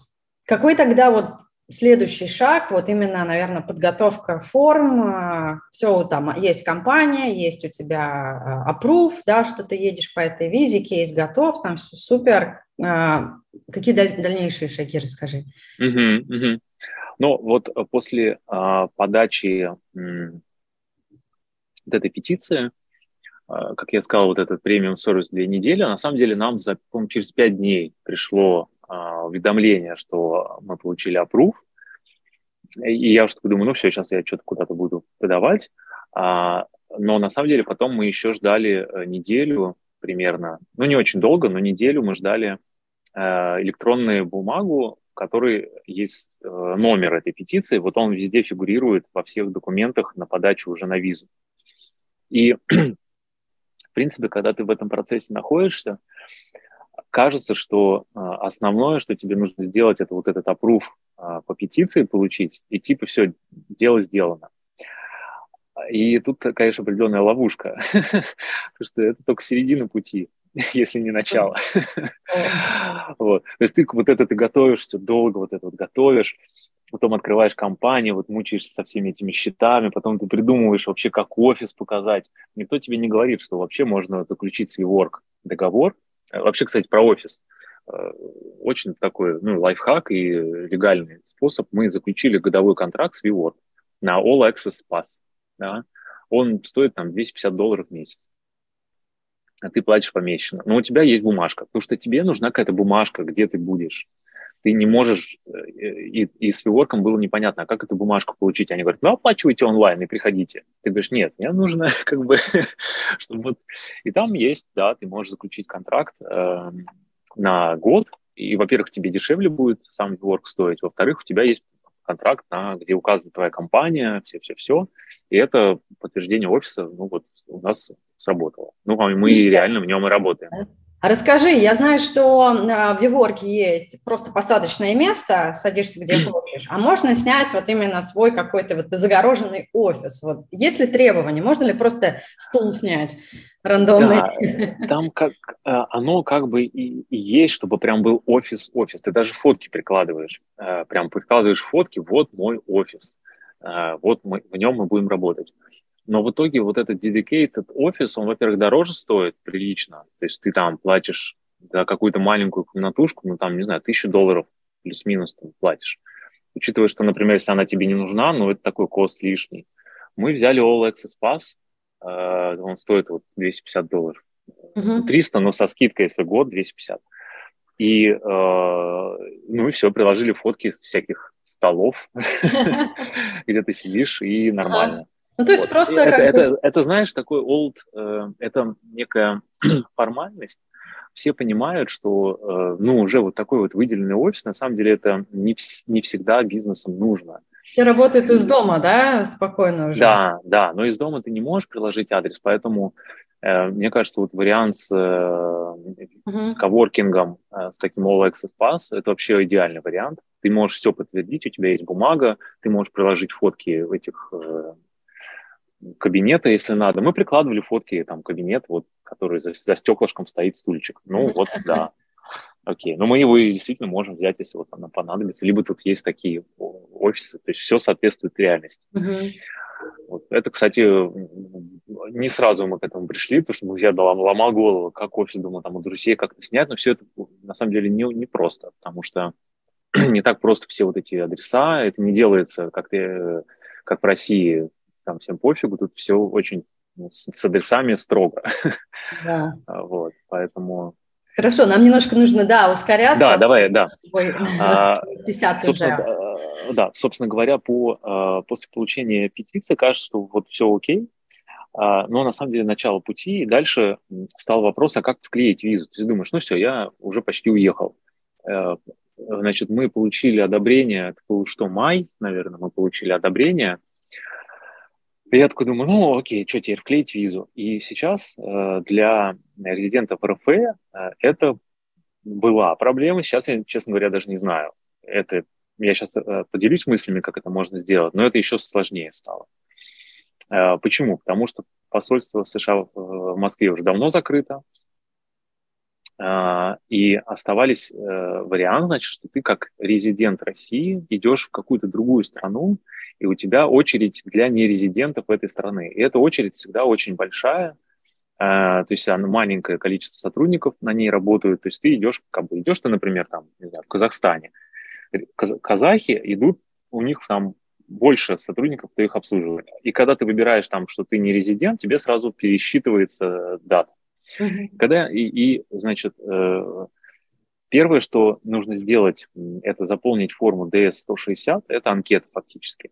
Какой тогда вот следующий шаг, вот именно, наверное, подготовка форм, все, там есть компания, есть у тебя approve, да, что ты едешь по этой визе, кейс готов, там все супер. А, какие дальнейшие шаги, расскажи. Угу, угу. Но вот э, после а, подачи вот этой петиции, а, как я сказал, вот этот премиум сервис две недели, на самом деле нам за, через пять дней пришло а, уведомление, что мы получили опруф, и я уже такой думаю, ну все, сейчас я что-то куда-то буду подавать, но на самом деле потом мы еще ждали э, неделю примерно, ну не очень долго, но неделю мы ждали э, электронную бумагу который есть э, номер этой петиции, вот он везде фигурирует во всех документах на подачу уже на визу. И, в принципе, когда ты в этом процессе находишься, кажется, что э, основное, что тебе нужно сделать, это вот этот опруф э, по петиции получить, и типа все, дело сделано. И тут, конечно, определенная ловушка, потому что это только середина пути. если не начало. вот. То есть ты вот это ты готовишь, все долго вот это вот готовишь, потом открываешь компанию, вот мучаешься со всеми этими счетами, потом ты придумываешь вообще, как офис показать. Никто тебе не говорит, что вообще можно заключить с WeWork договор. Э, вообще, кстати, про офис. Э, очень такой ну, лайфхак и легальный способ. Мы заключили годовой контракт с WeWork на All Access Pass. Да? Он стоит там 250 долларов в месяц а ты платишь помесячно. Но у тебя есть бумажка, потому что тебе нужна какая-то бумажка, где ты будешь ты не можешь, э, и, и с Виворком было непонятно, а как эту бумажку получить. Они говорят, ну, оплачивайте онлайн и приходите. Ты говоришь, нет, мне нужно как бы, чтобы вот... И там есть, да, ты можешь заключить контракт э, на год, и, во-первых, тебе дешевле будет сам Виворк стоить, во-вторых, у тебя есть контракт, на, где указана твоя компания, все-все-все, и это подтверждение офиса, ну, вот у нас сработало. Ну, а мы реально в нем и работаем. Расскажи, я знаю, что а, в Виворке есть просто посадочное место, садишься где хочешь, а можно снять вот именно свой какой-то вот загороженный офис. Вот есть ли требования? Можно ли просто стул снять рандомный? Да, там как а, оно как бы и, и есть, чтобы прям был офис-офис. Ты даже фотки прикладываешь, прям прикладываешь фотки, вот мой офис, вот мы, в нем мы будем работать. Но в итоге вот этот dedicated офис, он, во-первых, дороже стоит прилично. То есть ты там платишь за какую-то маленькую комнатушку, ну там, не знаю, тысячу долларов плюс-минус там платишь. Учитывая, что, например, если она тебе не нужна, ну это такой кост лишний. Мы взяли All Access Pass, э, он стоит вот 250 долларов. Uh-huh. 300, но со скидкой, если год, 250. И, э, ну и все, приложили фотки из всяких столов, где ты сидишь, и нормально. Ну, то есть вот. просто... Это, это, это, это, знаешь, такой old, э, это некая формальность. Все понимают, что, э, ну, уже вот такой вот выделенный офис, на самом деле, это не, не всегда бизнесом нужно. Все работают из дома, да, спокойно уже? Да, да, но из дома ты не можешь приложить адрес, поэтому э, мне кажется, вот вариант с, э, uh-huh. с коворкингом, э, с таким All Access Pass, это вообще идеальный вариант. Ты можешь все подтвердить, у тебя есть бумага, ты можешь приложить фотки этих э, кабинета, если надо. Мы прикладывали фотки, там, кабинет, вот, который за, за стеклышком стоит стульчик. Ну, вот, да. Окей, но мы его действительно можем взять, если вот она понадобится. Либо тут есть такие офисы, то есть все соответствует реальности. Uh-huh. Вот. Это, кстати, не сразу мы к этому пришли, потому что я ломал, ломал голову, как офис, думал, там у друзей как-то снять, но все это на самом деле не, не просто, потому что не так просто все вот эти адреса, это не делается как-то, как в России, там всем пофигу, тут все очень ну, с, с адресами строго. Да. вот, поэтому... Хорошо, нам немножко нужно, да, ускоряться. Да, давай, да. 50 а, собственно, уже. Да, собственно говоря, по, а, после получения петиции кажется, что вот все окей, а, но на самом деле начало пути, и дальше стал вопрос, а как вклеить визу? Ты думаешь, ну все, я уже почти уехал. Э, значит, мы получили одобрение, это был что, май, наверное, мы получили одобрение – я такой думаю, ну окей, что теперь, вклеить визу. И сейчас э, для резидентов РФ э, это была проблема. Сейчас я, честно говоря, даже не знаю. Это я сейчас э, поделюсь мыслями, как это можно сделать, но это еще сложнее стало. Э, почему? Потому что посольство США в Москве уже давно закрыто, э, и оставались э, варианты, значит, что ты как резидент России идешь в какую-то другую страну, и у тебя очередь для нерезидентов этой страны. И эта очередь всегда очень большая, Uh, то есть она маленькое количество сотрудников на ней работают, то есть ты идешь, как бы идешь ты, например, там, не знаю, в Казахстане, Каз- казахи идут, у них там больше сотрудников, кто их обслуживает. И когда ты выбираешь там, что ты не резидент, тебе сразу пересчитывается дата. Mm-hmm. Когда и, и значит, э, первое, что нужно сделать, это заполнить форму DS-160, это анкета фактически.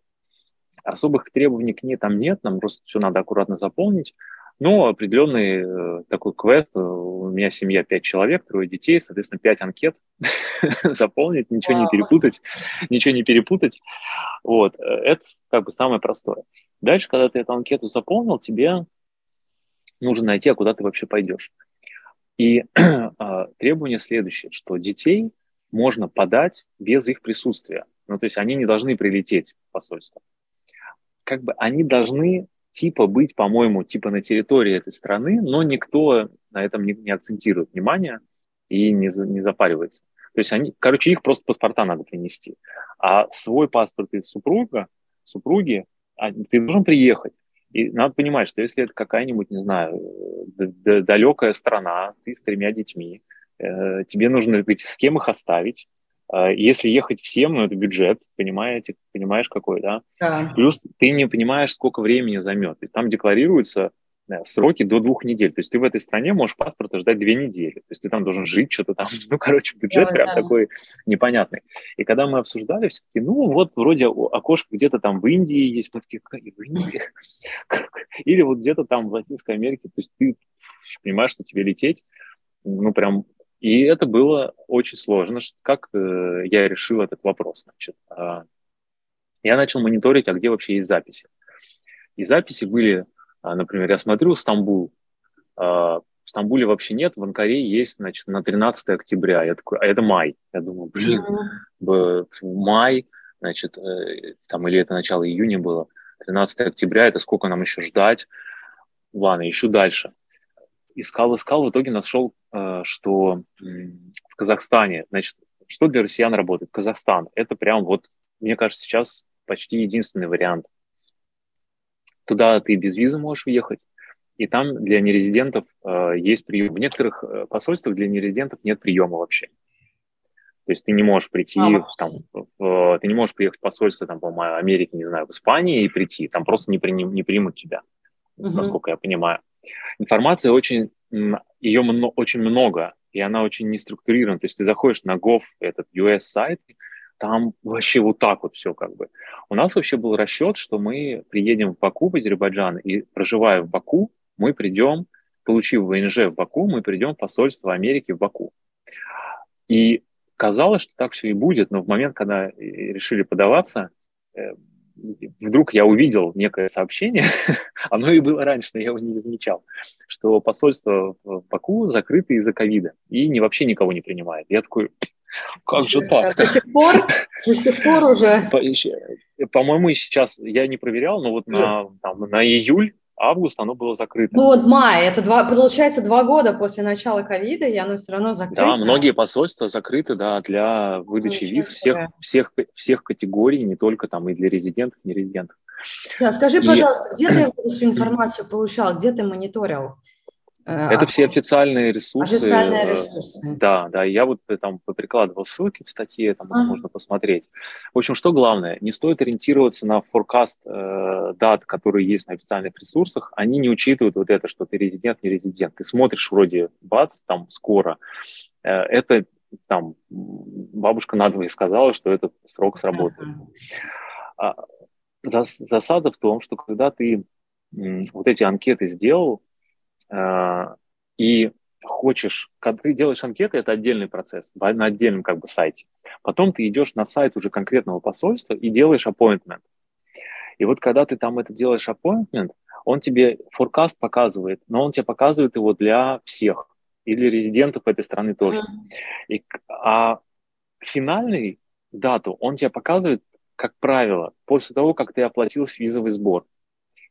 Особых требований к ней там нет, нам просто все надо аккуратно заполнить. Но определенный э, такой квест, э, у меня семья пять человек, трое детей, соответственно, пять анкет заполнить, ничего не перепутать, ничего не перепутать. Вот, э, это как бы самое простое. Дальше, когда ты эту анкету заполнил, тебе нужно найти, а куда ты вообще пойдешь. И э, требование следующее, что детей можно подать без их присутствия. Ну, то есть они не должны прилететь в посольство как бы они должны типа быть, по-моему, типа на территории этой страны, но никто на этом не, не акцентирует внимание и не, не запаривается. То есть они, короче, их просто паспорта надо принести. А свой паспорт из супруга, супруги, а, ты должен приехать. И надо понимать, что если это какая-нибудь, не знаю, далекая страна, ты с тремя детьми, э, тебе нужно быть, с кем их оставить. Э, если ехать всем, ну, это бюджет, понимаете, понимаешь, какой, да? да? Плюс ты не понимаешь, сколько времени займет. И там декларируется сроки до двух недель. То есть ты в этой стране можешь паспорта ждать две недели. То есть ты там должен жить, что-то там. Ну, короче, бюджет да, прям да. такой непонятный. И когда мы обсуждали, все таки ну, вот вроде окошко где-то там в Индии есть. Мы такие, как в Индии? Или вот где-то там в Латинской Америке. То есть ты понимаешь, что тебе лететь, ну, прям... И это было очень сложно. Как э, я решил этот вопрос? Значит, э, я начал мониторить, а где вообще есть записи. И записи были а, например, я смотрю Стамбул, а, в Стамбуле вообще нет, в Анкаре есть, значит, на 13 октября. Я такой, а это май. Я думаю, блин, май, значит, э, там или это начало июня было, 13 октября, это сколько нам еще ждать? Ладно, ищу дальше. Искал, искал, в итоге нашел, э, что в Казахстане, значит, что для россиян работает? Казахстан. Это прям вот, мне кажется, сейчас почти единственный вариант – Туда ты без визы можешь въехать, и там для нерезидентов э, есть прием. В некоторых э, посольствах для нерезидентов нет приема вообще. То есть ты не можешь прийти, а, там, в, ты не можешь приехать в посольство, там, по Америке, не знаю, в Испании и прийти, там просто не, при, не примут тебя, угу. насколько я понимаю. Информации очень, ее очень много, и она очень не структурирована. То есть ты заходишь на Gov, этот US сайт, там вообще вот так вот все как бы. У нас вообще был расчет, что мы приедем в Баку, в Азербайджан, и проживая в Баку, мы придем, получив ВНЖ в Баку, мы придем в посольство Америки в Баку. И казалось, что так все и будет, но в момент, когда решили подаваться, э, вдруг я увидел некое сообщение, оно и было раньше, но я его не замечал, что посольство в Баку закрыто из-за ковида и не, вообще никого не принимает. Я такой, как же так? До сих пор, до сих пор уже. По-моему, сейчас я не проверял, но вот на, там, на июль август оно было закрыто. Ну вот май, это два, получается два года после начала ковида, и оно все равно закрыто. Да, многие посольства закрыты, да, для выдачи ну, виз всех, всех, всех категорий, не только там и для резидентов, не резидентов. Да, скажи, и... пожалуйста, где ты эту информацию получал, где ты мониторил? Э, Это все официальные ресурсы. Официальные ресурсы. Да, да. Я вот э, там прикладывал ссылки в статье, там uh-huh. можно посмотреть. В общем, что главное, не стоит ориентироваться на форкаст э, дат, которые есть на официальных ресурсах. Они не учитывают вот это, что ты резидент, не резидент. Ты смотришь вроде бац, там скоро. Э, это там бабушка надвое сказала, что этот срок сработает. А, засада в том, что когда ты вот эти анкеты сделал, а, и хочешь, когда ты делаешь анкеты, это отдельный процесс на отдельном как бы сайте. Потом ты идешь на сайт уже конкретного посольства и делаешь appointment. И вот когда ты там это делаешь appointment, он тебе forecast показывает, но он тебе показывает его для всех, и для резидентов этой страны тоже. Mm-hmm. И, а финальный дату он тебе показывает, как правило, после того, как ты оплатил визовый сбор.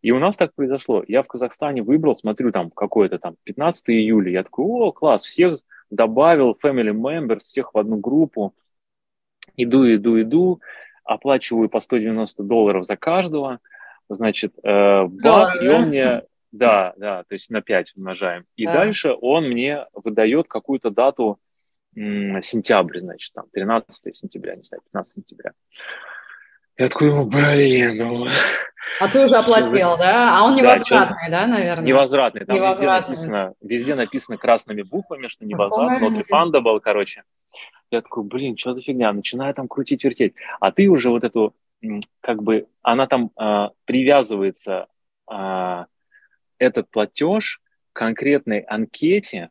И у нас так произошло. Я в Казахстане выбрал, смотрю, там какое-то там 15 июля. Я такой, о, класс, всех добавил, family members, всех в одну группу. Иду, иду, иду, оплачиваю по 190 долларов за каждого. Значит, э, бац, да, и он мне, да, да, то есть на 5 умножаем. И да. дальше он мне выдает какую-то дату м, сентября, значит, там 13 сентября, не знаю, 15 сентября. Я такой блин, ну... А ты уже оплатил, да? А он невозвратный, да, да наверное? Невозвратный. Там невозвратный. Везде, написано, везде написано красными буквами, что невозвратный, not refundable, короче. Я такой, блин, что за фигня? Начинаю там крутить, вертеть. А ты уже вот эту, как бы, она там э, привязывается, э, этот платеж к конкретной анкете,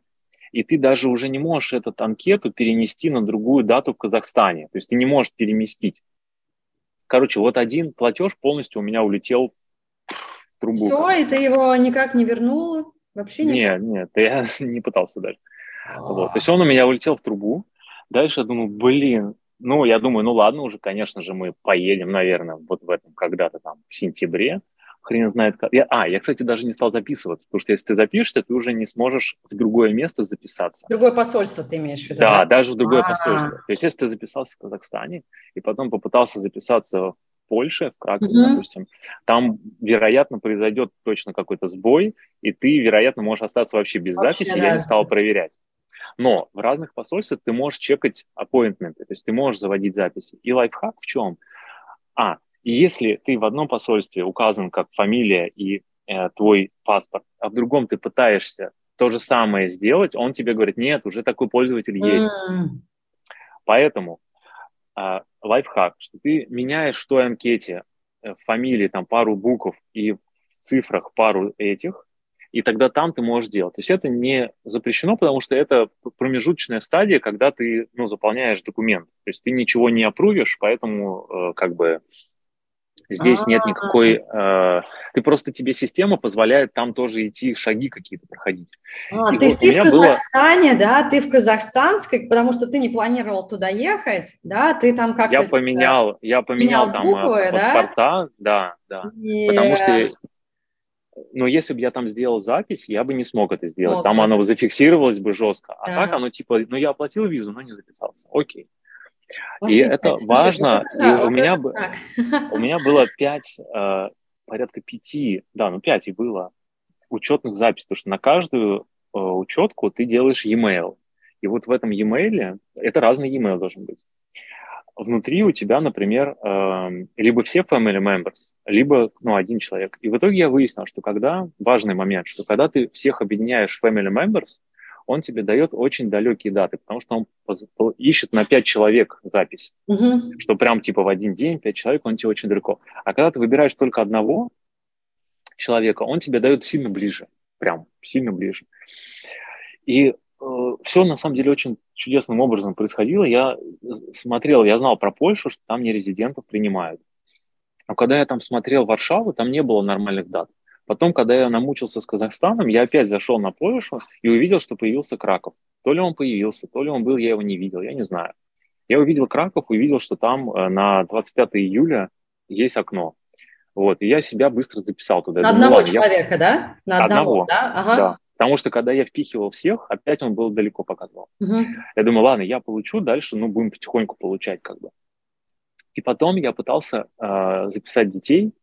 и ты даже уже не можешь эту анкету перенести на другую дату в Казахстане. То есть ты не можешь переместить. Короче, вот один платеж полностью у меня улетел в трубу. Все, и ты его никак не вернул? Вообще никак? Нет, нет, я не пытался даже. Вот. То есть он у меня улетел в трубу. Дальше я думаю, блин, ну, я думаю, ну ладно уже, конечно же, мы поедем, наверное, вот в этом когда-то там в сентябре. Хрен знает как. Я, а, я, кстати, даже не стал записываться, потому что если ты запишешься, ты уже не сможешь в другое место записаться. Другое посольство ты имеешь в виду? Да, да? даже в другое А-а-а. посольство. То есть если ты записался в Казахстане и потом попытался записаться в Польше, в Кракове, mm-hmm. допустим, там, вероятно, произойдет точно какой-то сбой, и ты, вероятно, можешь остаться вообще без вообще записи, я не стал проверять. Но в разных посольствах ты можешь чекать аппоинтменты, то есть ты можешь заводить записи. И лайфхак в чем? А, и если ты в одном посольстве указан как фамилия и э, твой паспорт, а в другом ты пытаешься то же самое сделать, он тебе говорит, нет, уже такой пользователь есть. Mm. Поэтому э, лайфхак, что ты меняешь в той анкете э, в фамилии там пару букв и в цифрах пару этих, и тогда там ты можешь делать. То есть это не запрещено, потому что это промежуточная стадия, когда ты ну, заполняешь документ. То есть ты ничего не опрувишь, поэтому э, как бы Здесь нет а. никакой... Э, ты просто тебе система позволяет там тоже идти, шаги какие-то проходить. А, то есть ты в Казахстане, было... да, ты в Казахстанске, потому что ты не планировал туда ехать, да, ты там как-то... Я поменял, я поменял, там э, буквы, паспорта, да, да, да. И... потому что... Но если бы я там сделал запись, я бы не смог это сделать. Вот. Там оно зафиксировалось бы жестко. А да. так оно типа, ну я оплатил визу, но не записался. Окей. И это важно. И у меня, у меня было пять, э, порядка пяти, да, ну пять и было учетных записей, потому что на каждую э, учетку ты делаешь e-mail. И вот в этом e-mail, это разный e-mail должен быть. Внутри у тебя, например, э, либо все family members, либо ну, один человек. И в итоге я выяснил, что когда, важный момент, что когда ты всех объединяешь family members, он тебе дает очень далекие даты, потому что он ищет на 5 человек запись, угу. что прям типа в один день 5 человек, он тебе очень далеко. А когда ты выбираешь только одного человека, он тебе дает сильно ближе, прям сильно ближе. И э, все на самом деле очень чудесным образом происходило. Я смотрел, я знал про Польшу, что там не резидентов принимают. Но когда я там смотрел Варшаву, там не было нормальных дат. Потом, когда я намучился с Казахстаном, я опять зашел на Польшу и увидел, что появился Краков. То ли он появился, то ли он был, я его не видел, я не знаю. Я увидел Краков, увидел, что там э, на 25 июля есть окно. Вот, и я себя быстро записал туда. На одного человека, я... да? На одного, одного да? Ага. да. Потому что когда я впихивал всех, опять он был далеко показывал. Угу. Я думаю, ладно, я получу дальше, ну, будем потихоньку получать как бы. И потом я пытался э, записать детей,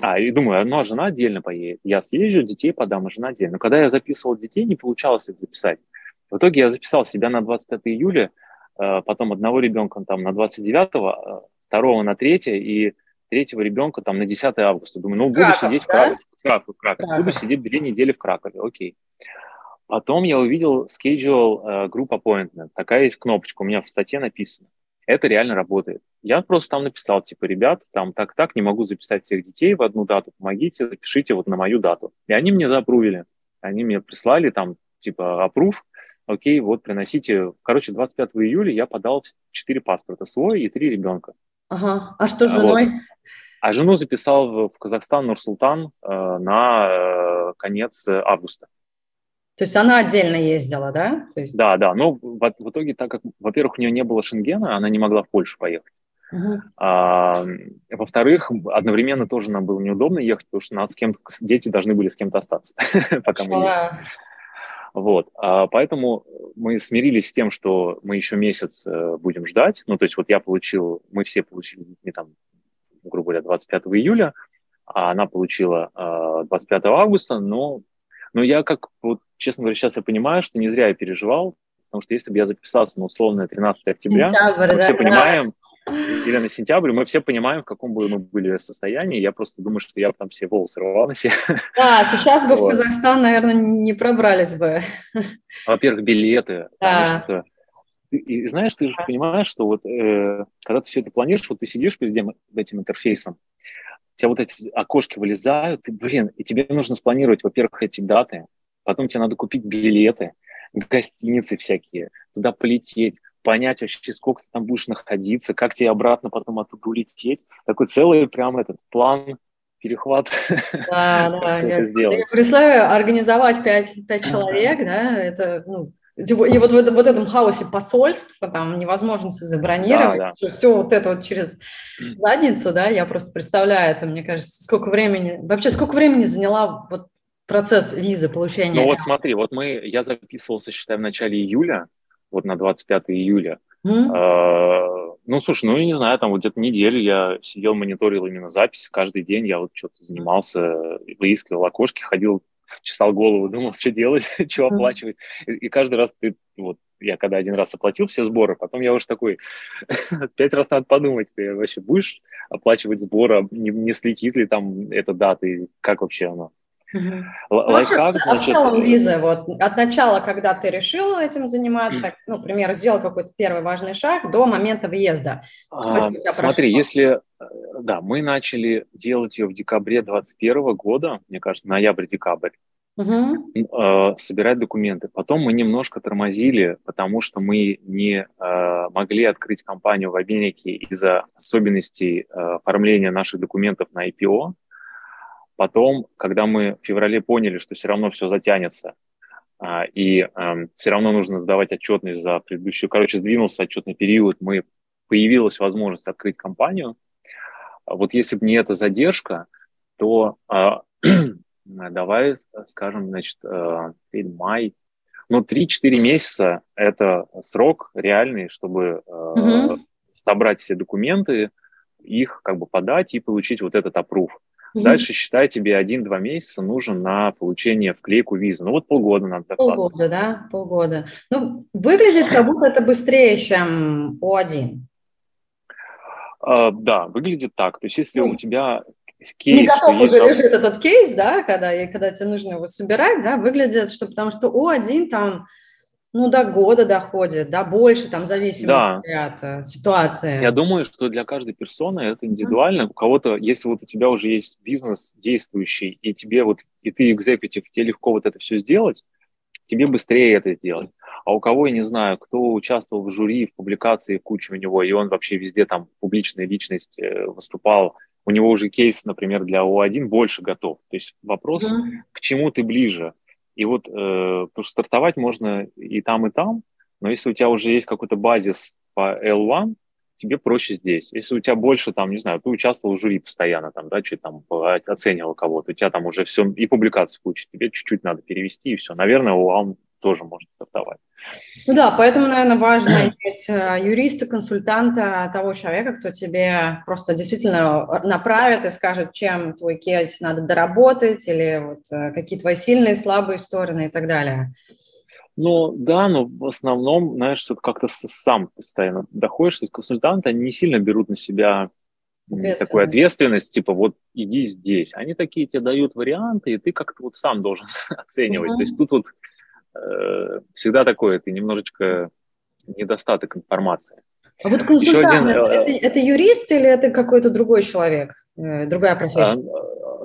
а, и думаю, ну, а жена отдельно поедет. Я съезжу, детей подам, а жена отдельно. Но когда я записывал детей, не получалось их записать. В итоге я записал себя на 25 июля, э, потом одного ребенка там на 29, э, второго на 3 и третьего ребенка там на 10 августа. Думаю, ну, буду Краков, сидеть да? в Кракове. Краков, Краков. Краков. Буду сидеть две недели в Кракове, окей. Потом я увидел schedule uh, group appointment. Такая есть кнопочка, у меня в статье написано. Это реально работает. Я просто там написал, типа, ребят, там так-так, не могу записать всех детей в одну дату, помогите, запишите вот на мою дату. И они мне запрувили. Они мне прислали там, типа, аппрув, окей, вот приносите. Короче, 25 июля я подал 4 паспорта, свой и 3 ребенка. Ага, а что с женой? Вот. А жену записал в, в Казахстан Нур-Султан э, на э, конец августа. То есть она отдельно ездила, да? То есть... Да, да. Но в, в итоге, так как, во-первых, у нее не было Шенгена, она не могла в Польшу поехать. Uh-huh. А, во-вторых, одновременно тоже нам было неудобно ехать, потому что надо с кем дети должны были с кем-то остаться, пока мы ездили. Вот, а, поэтому мы смирились с тем, что мы еще месяц э, будем ждать. Ну, то есть вот я получил, мы все получили не там, грубо говоря, 25 июля, а она получила 25 а, августа, но, но я как, вот, честно говоря, сейчас я понимаю, что не зря я переживал, потому что если бы я записался на условное 13 октября, Сентябрь, мы да, все понимаем, или на сентябрь, мы все понимаем, в каком бы мы были состоянии. Я просто думаю, что я бы там все волосы рвал на себе. Да, сейчас бы вот. в Казахстан, наверное, не пробрались бы. Во-первых, билеты. Да. Что, и, и знаешь, ты же понимаешь, что вот э, когда ты все это планируешь, вот ты сидишь перед этим интерфейсом, у тебя вот эти окошки вылезают, ты, блин, и тебе нужно спланировать, во-первых, эти даты, потом тебе надо купить билеты, гостиницы всякие, туда полететь, понять вообще, сколько ты там будешь находиться, как тебе обратно потом оттуда улететь. Такой целый прям этот план, перехват. Да, да. Я, я представляю, организовать пять, пять человек, да, это, ну, И вот в, вот этом хаосе посольства, там, невозможности забронировать, да, да. все вот это вот через задницу, да, я просто представляю это, мне кажется, сколько времени, вообще сколько времени заняла вот процесс визы получения? Ну вот смотри, вот мы, я записывался, считай, в начале июля, вот на 25 июля, mm-hmm. ну, слушай, ну, я не знаю, там вот где-то неделю я сидел, мониторил именно запись, каждый день я вот что-то занимался, выискивал окошки, ходил чесал голову, думал, что делать, что оплачивать. И, и каждый раз ты, вот, я когда один раз оплатил все сборы, потом я уже такой, пять раз надо подумать, ты вообще будешь оплачивать сборы, не, не слетит ли там эта дата, и как вообще оно? Угу. Лайфхак, а в целом виза, вот от начала, когда ты решил этим заниматься, ну, к примеру, сделал какой-то первый важный шаг до момента въезда. А, смотри, если, э, да, мы начали делать ее в декабре 2021 года, мне кажется, ноябрь-декабрь, угу. э, собирать документы. Потом мы немножко тормозили, потому что мы не э, могли открыть компанию в Америке из-за особенностей э, оформления наших документов на IPO. Потом, когда мы в феврале поняли, что все равно все затянется, а, и эм, все равно нужно сдавать отчетность за предыдущую, короче, сдвинулся отчетный период, мы появилась возможность открыть компанию. Вот если бы не эта задержка, то а, давай скажем, значит, э, май, ну, 3-4 месяца – это срок реальный, чтобы mm-hmm. собрать все документы, их как бы подать и получить вот этот опруф. Угу. Дальше, считай, тебе один-два месяца нужен на получение вклейку визы. Ну вот полгода надо закладывать. Полгода, да, полгода. Ну, выглядит как будто это быстрее, чем О1. А, да, выглядит так. То есть если ну, у тебя кейс... Не готов уже есть... лежит этот кейс, да, когда, и когда тебе нужно его собирать, да, выглядит, что потому что О1 там ну, до года доходит, да, больше, там, зависимости да. от э, ситуации. Я думаю, что для каждой персоны это индивидуально. Mm-hmm. У кого-то, если вот у тебя уже есть бизнес действующий, и тебе вот, и ты экзекутив, тебе легко вот это все сделать, тебе быстрее это сделать. А у кого, я не знаю, кто участвовал в жюри, в публикации, куча у него, и он вообще везде там публичная личность э, выступал, у него уже кейс, например, для О1 больше готов. То есть вопрос, mm-hmm. к чему ты ближе? И вот, э, потому что стартовать можно и там, и там, но если у тебя уже есть какой-то базис по L1, тебе проще здесь. Если у тебя больше, там, не знаю, ты участвовал в жюри постоянно, там, да, что там, оценивал кого-то, у тебя там уже все, и публикации куча, тебе чуть-чуть надо перевести, и все. Наверное, у тоже может стартовать. Ну да, поэтому, наверное, важно иметь э, юриста, консультанта, того человека, кто тебе просто действительно направит и скажет, чем твой кейс надо доработать, или вот э, какие твои сильные, слабые стороны и так далее. Ну да, но в основном, знаешь, что как-то сам постоянно доходишь, что консультанты, они не сильно берут на себя такую ответственность, типа вот иди здесь. Они такие тебе дают варианты, и ты как-то вот сам должен оценивать. Mm-hmm. То есть тут вот Э, всегда такое, ты немножечко недостаток информации. А вот консультант, один, это, э, это юрист или это какой-то другой человек, э, другая профессия?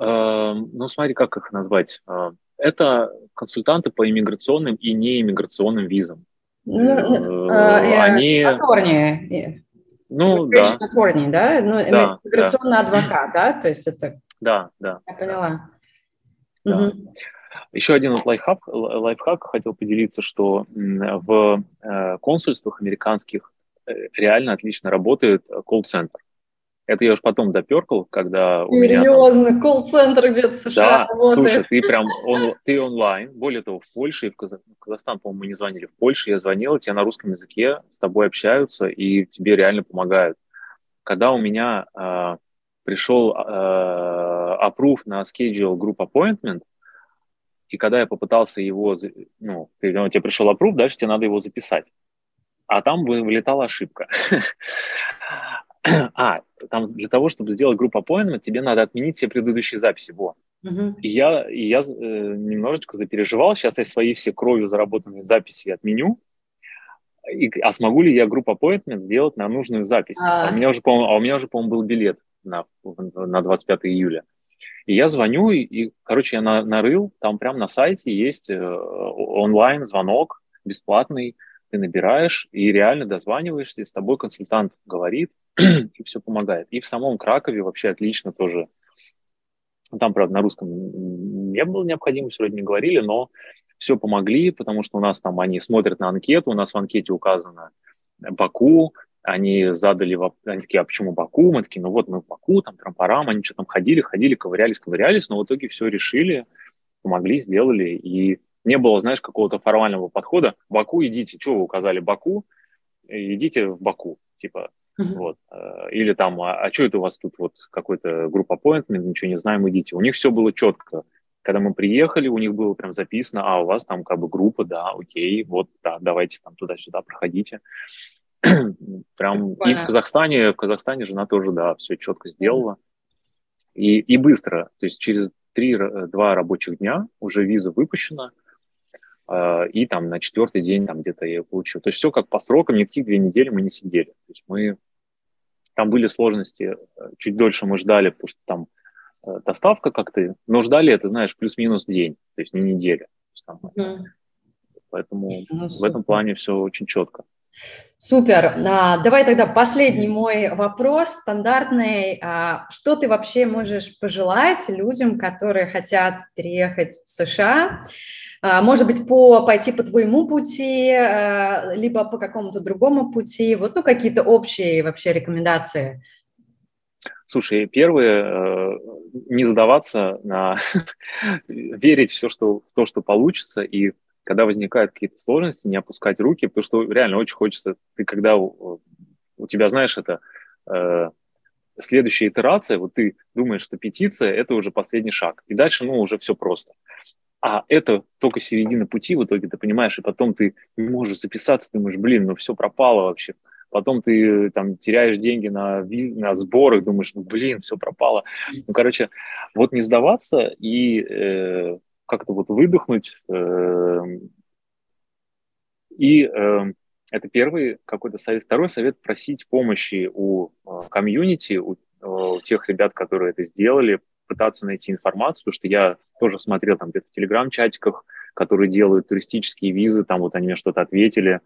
А, а, ну, смотри, как их назвать. А, это консультанты по иммиграционным и неиммиграционным визам. Ну, Они... Атторни. Ну, да. Атторни, да? Ну, да, иммиграционный да. адвокат, да? То есть это... Да, да. Я поняла. Да. Угу. Еще один лайфхак, лайфхак хотел поделиться, что в э, консульствах американских э, реально отлично работает колл-центр. Это я уж потом доперкал, когда у меня... Серьезно, колл-центр где-то в США Да, работает. слушай, ты прям он, ты онлайн, более того, в Польше и в, Казах... в Казахстан, по-моему, мы не звонили. В Польше я звонил, тебе на русском языке с тобой общаются и тебе реально помогают. Когда у меня э, пришел э, approve на schedule group appointment, и когда я попытался его, ну, ты, ну, тебе пришел опруф, дальше тебе надо его записать. А там вылетала ошибка. а, там для того, чтобы сделать группу appointment, тебе надо отменить все предыдущие записи. Во. Uh-huh. И я, и я э, немножечко запереживал. Сейчас я свои все кровью заработанные записи отменю. И, а смогу ли я группу appointment сделать на нужную запись? Uh-huh. А у меня уже, по-моему, а у меня уже, по-моему, был билет на, на 25 июля. И я звоню, и, и короче, я на, нарыл, там прямо на сайте есть э, онлайн-звонок бесплатный, ты набираешь и реально дозваниваешься, и с тобой консультант говорит, и все помогает. И в самом Кракове вообще отлично тоже. Там, правда, на русском не было необходимости, вроде не говорили, но все помогли, потому что у нас там они смотрят на анкету, у нас в анкете указано Баку, они задали, они такие, а почему Баку? Мы такие, ну вот мы в Баку, там Трампарам, они что там ходили, ходили, ковырялись, ковырялись, но в итоге все решили, помогли, сделали, и не было, знаешь, какого-то формального подхода. Баку идите, что вы указали Баку, идите в Баку, типа, uh-huh. вот. Э, или там, а, а что это у вас тут вот какой-то групп appointment, ничего не знаем, идите. У них все было четко. Когда мы приехали, у них было прям записано, а у вас там как бы группа, да, окей, вот, да, давайте там туда-сюда проходите. прям и в Казахстане, в Казахстане жена тоже, да, все четко сделала. И, и быстро, то есть через три-два рабочих дня уже виза выпущена, э, и там на четвертый день там где-то я ее получил. То есть все как по срокам, никаких две недели мы не сидели. То есть мы там были сложности, э, чуть дольше мы ждали, потому что там э, доставка как-то, но ждали это, знаешь, плюс-минус день, то есть не неделя. Есть, там, mm. Поэтому ну, в этом плане все очень четко. Супер. А, давай тогда последний мой вопрос, стандартный. А, что ты вообще можешь пожелать людям, которые хотят переехать в США? А, может быть, по, пойти по твоему пути, либо по какому-то другому пути? Вот ну, какие-то общие вообще рекомендации. Слушай, первое, э, не задаваться на верить в все, что, в то, что получится, и когда возникают какие-то сложности, не опускать руки, потому что реально очень хочется, ты когда у, у тебя, знаешь, это э, следующая итерация, вот ты думаешь, что петиция – это уже последний шаг, и дальше, ну, уже все просто. А это только середина пути, в итоге ты понимаешь, и потом ты не можешь записаться, ты думаешь, блин, ну все пропало вообще. Потом ты там теряешь деньги на, на сборах, думаешь, ну блин, все пропало. Ну, короче, вот не сдаваться и э, как-то вот выдохнуть. Эм, и эм, это первый какой-то совет. Второй совет – просить помощи у э, комьюнити, у, у тех ребят, которые это сделали, пытаться найти информацию, что я тоже смотрел там где-то в телеграм-чатиках, которые делают туристические визы, там вот они мне что-то ответили,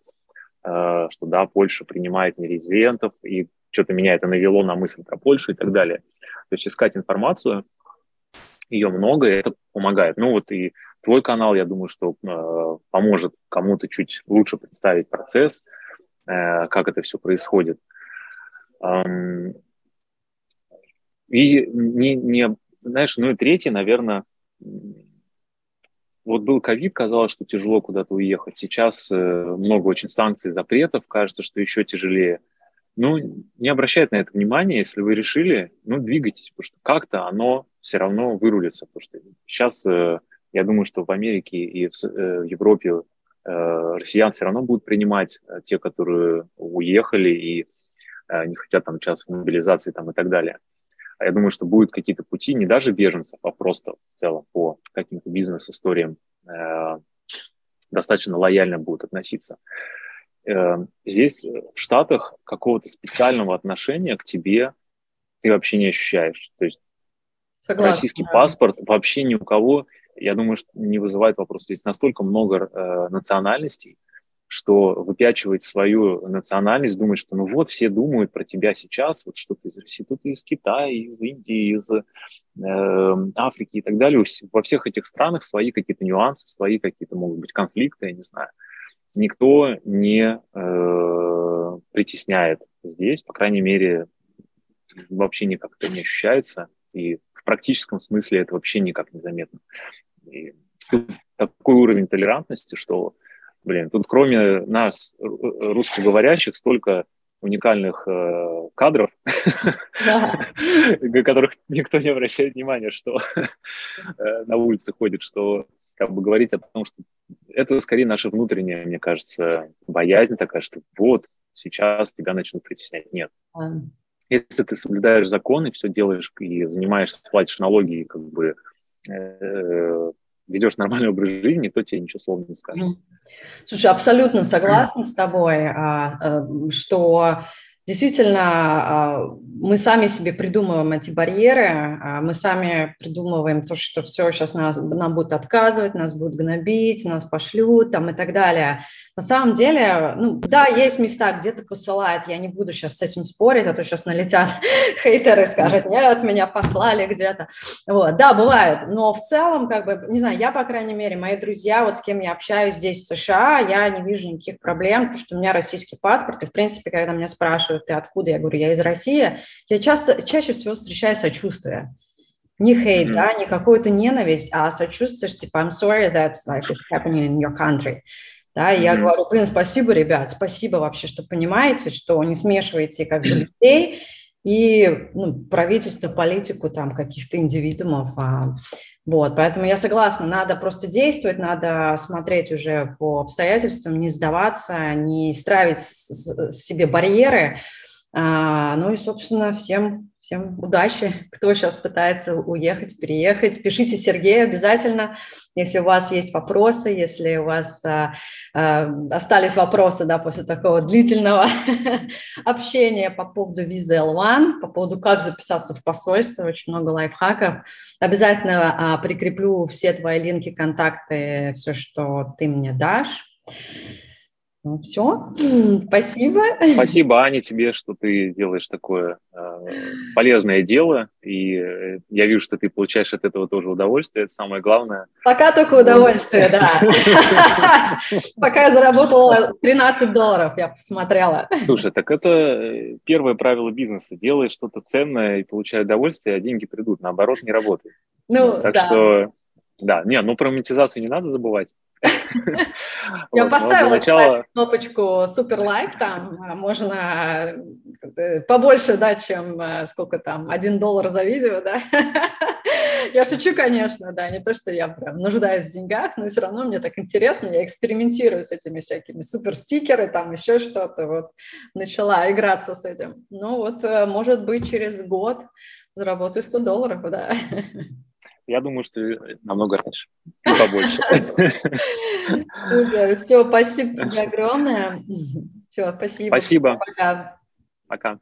э, что да, Польша принимает нерезидентов, и что-то меня это навело на мысль про Польшу и так далее. То есть искать информацию – ее много, и это помогает. Ну вот и твой канал, я думаю, что э, поможет кому-то чуть лучше представить процесс, э, как это все происходит. Эм, и не, не, знаешь, ну и третье, наверное, вот был ковид, казалось, что тяжело куда-то уехать. Сейчас э, много очень санкций, запретов, кажется, что еще тяжелее. Ну, не обращайте на это внимания, если вы решили, ну, двигайтесь, потому что как-то оно все равно вырулится, потому что сейчас э, я думаю, что в Америке и в, э, Европе э, россиян все равно будут принимать те, которые уехали и не хотят там сейчас мобилизации там и так далее. А я думаю, что будут какие-то пути не даже беженцев, а просто в целом по каким-то бизнес-историям достаточно лояльно будут относиться. Здесь в Штатах какого-то специального отношения к тебе ты вообще не ощущаешь. То есть Согласна, российский паспорт вообще ни у кого, я думаю, что не вызывает вопрос. Здесь настолько много э, национальностей, что выпячивать свою национальность, думать, что ну вот все думают про тебя сейчас, вот что ты из России, тут из Китая, из Индии, из э, Африки и так далее. Во всех этих странах свои какие-то нюансы, свои какие-то могут быть конфликты, я не знаю. Никто не э, притесняет здесь, по крайней мере, вообще никак это не ощущается. И в практическом смысле это вообще никак не заметно. И такой уровень толерантности, что, блин, тут кроме нас, русскоговорящих, столько уникальных э, кадров, да. которых никто не обращает внимания, что э, на улице ходит, что как бы говорить о том, что это скорее наша внутренняя, мне кажется, боязнь такая, что вот сейчас тебя начнут притеснять. Нет. Если ты соблюдаешь законы, все делаешь и занимаешься, платишь налоги, и как бы э, ведешь нормальный образ жизни, никто тебе ничего слова не скажет. Слушай, абсолютно согласна с тобой, а, э, что действительно, а, мы сами себе придумываем эти барьеры, а, мы сами придумываем то, что все, сейчас нас, нам будут отказывать, нас будут гнобить, нас пошлют там и так далее. На самом деле, ну, да, есть места, где-то посылают, я не буду сейчас с этим спорить, а то сейчас налетят хейтеры и скажут, нет, меня послали где-то. Вот, да, бывает, но в целом, как бы, не знаю, я, по крайней мере, мои друзья, вот с кем я общаюсь здесь, в США, я не вижу никаких проблем, потому что у меня российский паспорт, и, в принципе, когда меня спрашивают, спрашивают, ты откуда? Я говорю, я из России. Я часто, чаще всего встречаю сочувствие. Не хейт, mm-hmm. да, не какую-то ненависть, а сочувствие, что типа, I'm sorry that like, it's happening in your country. Да, mm-hmm. я говорю, блин, спасибо, ребят, спасибо вообще, что понимаете, что не смешиваете как бы людей и ну, правительство, политику там каких-то индивидуумов. А, вот, поэтому я согласна, надо просто действовать, надо смотреть уже по обстоятельствам, не сдаваться, не стравить себе барьеры. А, ну и, собственно, всем, всем удачи, кто сейчас пытается уехать, переехать. Пишите Сергею обязательно, если у вас есть вопросы, если у вас а, а, остались вопросы да, после такого длительного общения по поводу визы L1, по поводу как записаться в посольство, очень много лайфхаков. Обязательно а, прикреплю все твои линки, контакты, все, что ты мне дашь. Ну, все, спасибо. Спасибо, Аня, тебе, что ты делаешь такое э, полезное дело, и э, я вижу, что ты получаешь от этого тоже удовольствие, это самое главное. Пока только удовольствие, да. Пока я заработала 13 долларов, я посмотрела. Слушай, так это э, первое правило бизнеса. Делай что-то ценное и получай удовольствие, а деньги придут. Наоборот, не работает. Ну, так что, да, не, ну про монетизацию не надо забывать. Я поставила кнопочку супер лайк, там а, можно э, побольше, да, чем э, сколько там, один доллар за видео, да. Я шучу, конечно, да, не то, что я прям нуждаюсь в деньгах, но все равно мне так интересно, я экспериментирую с этими всякими супер стикеры, там еще что-то, вот начала играться с этим. Ну вот, э, может быть, через год заработаю 100 долларов, да. Я думаю, что намного раньше и побольше. Супер. Все, спасибо тебе огромное. Все, спасибо. Спасибо. Пока. Пока.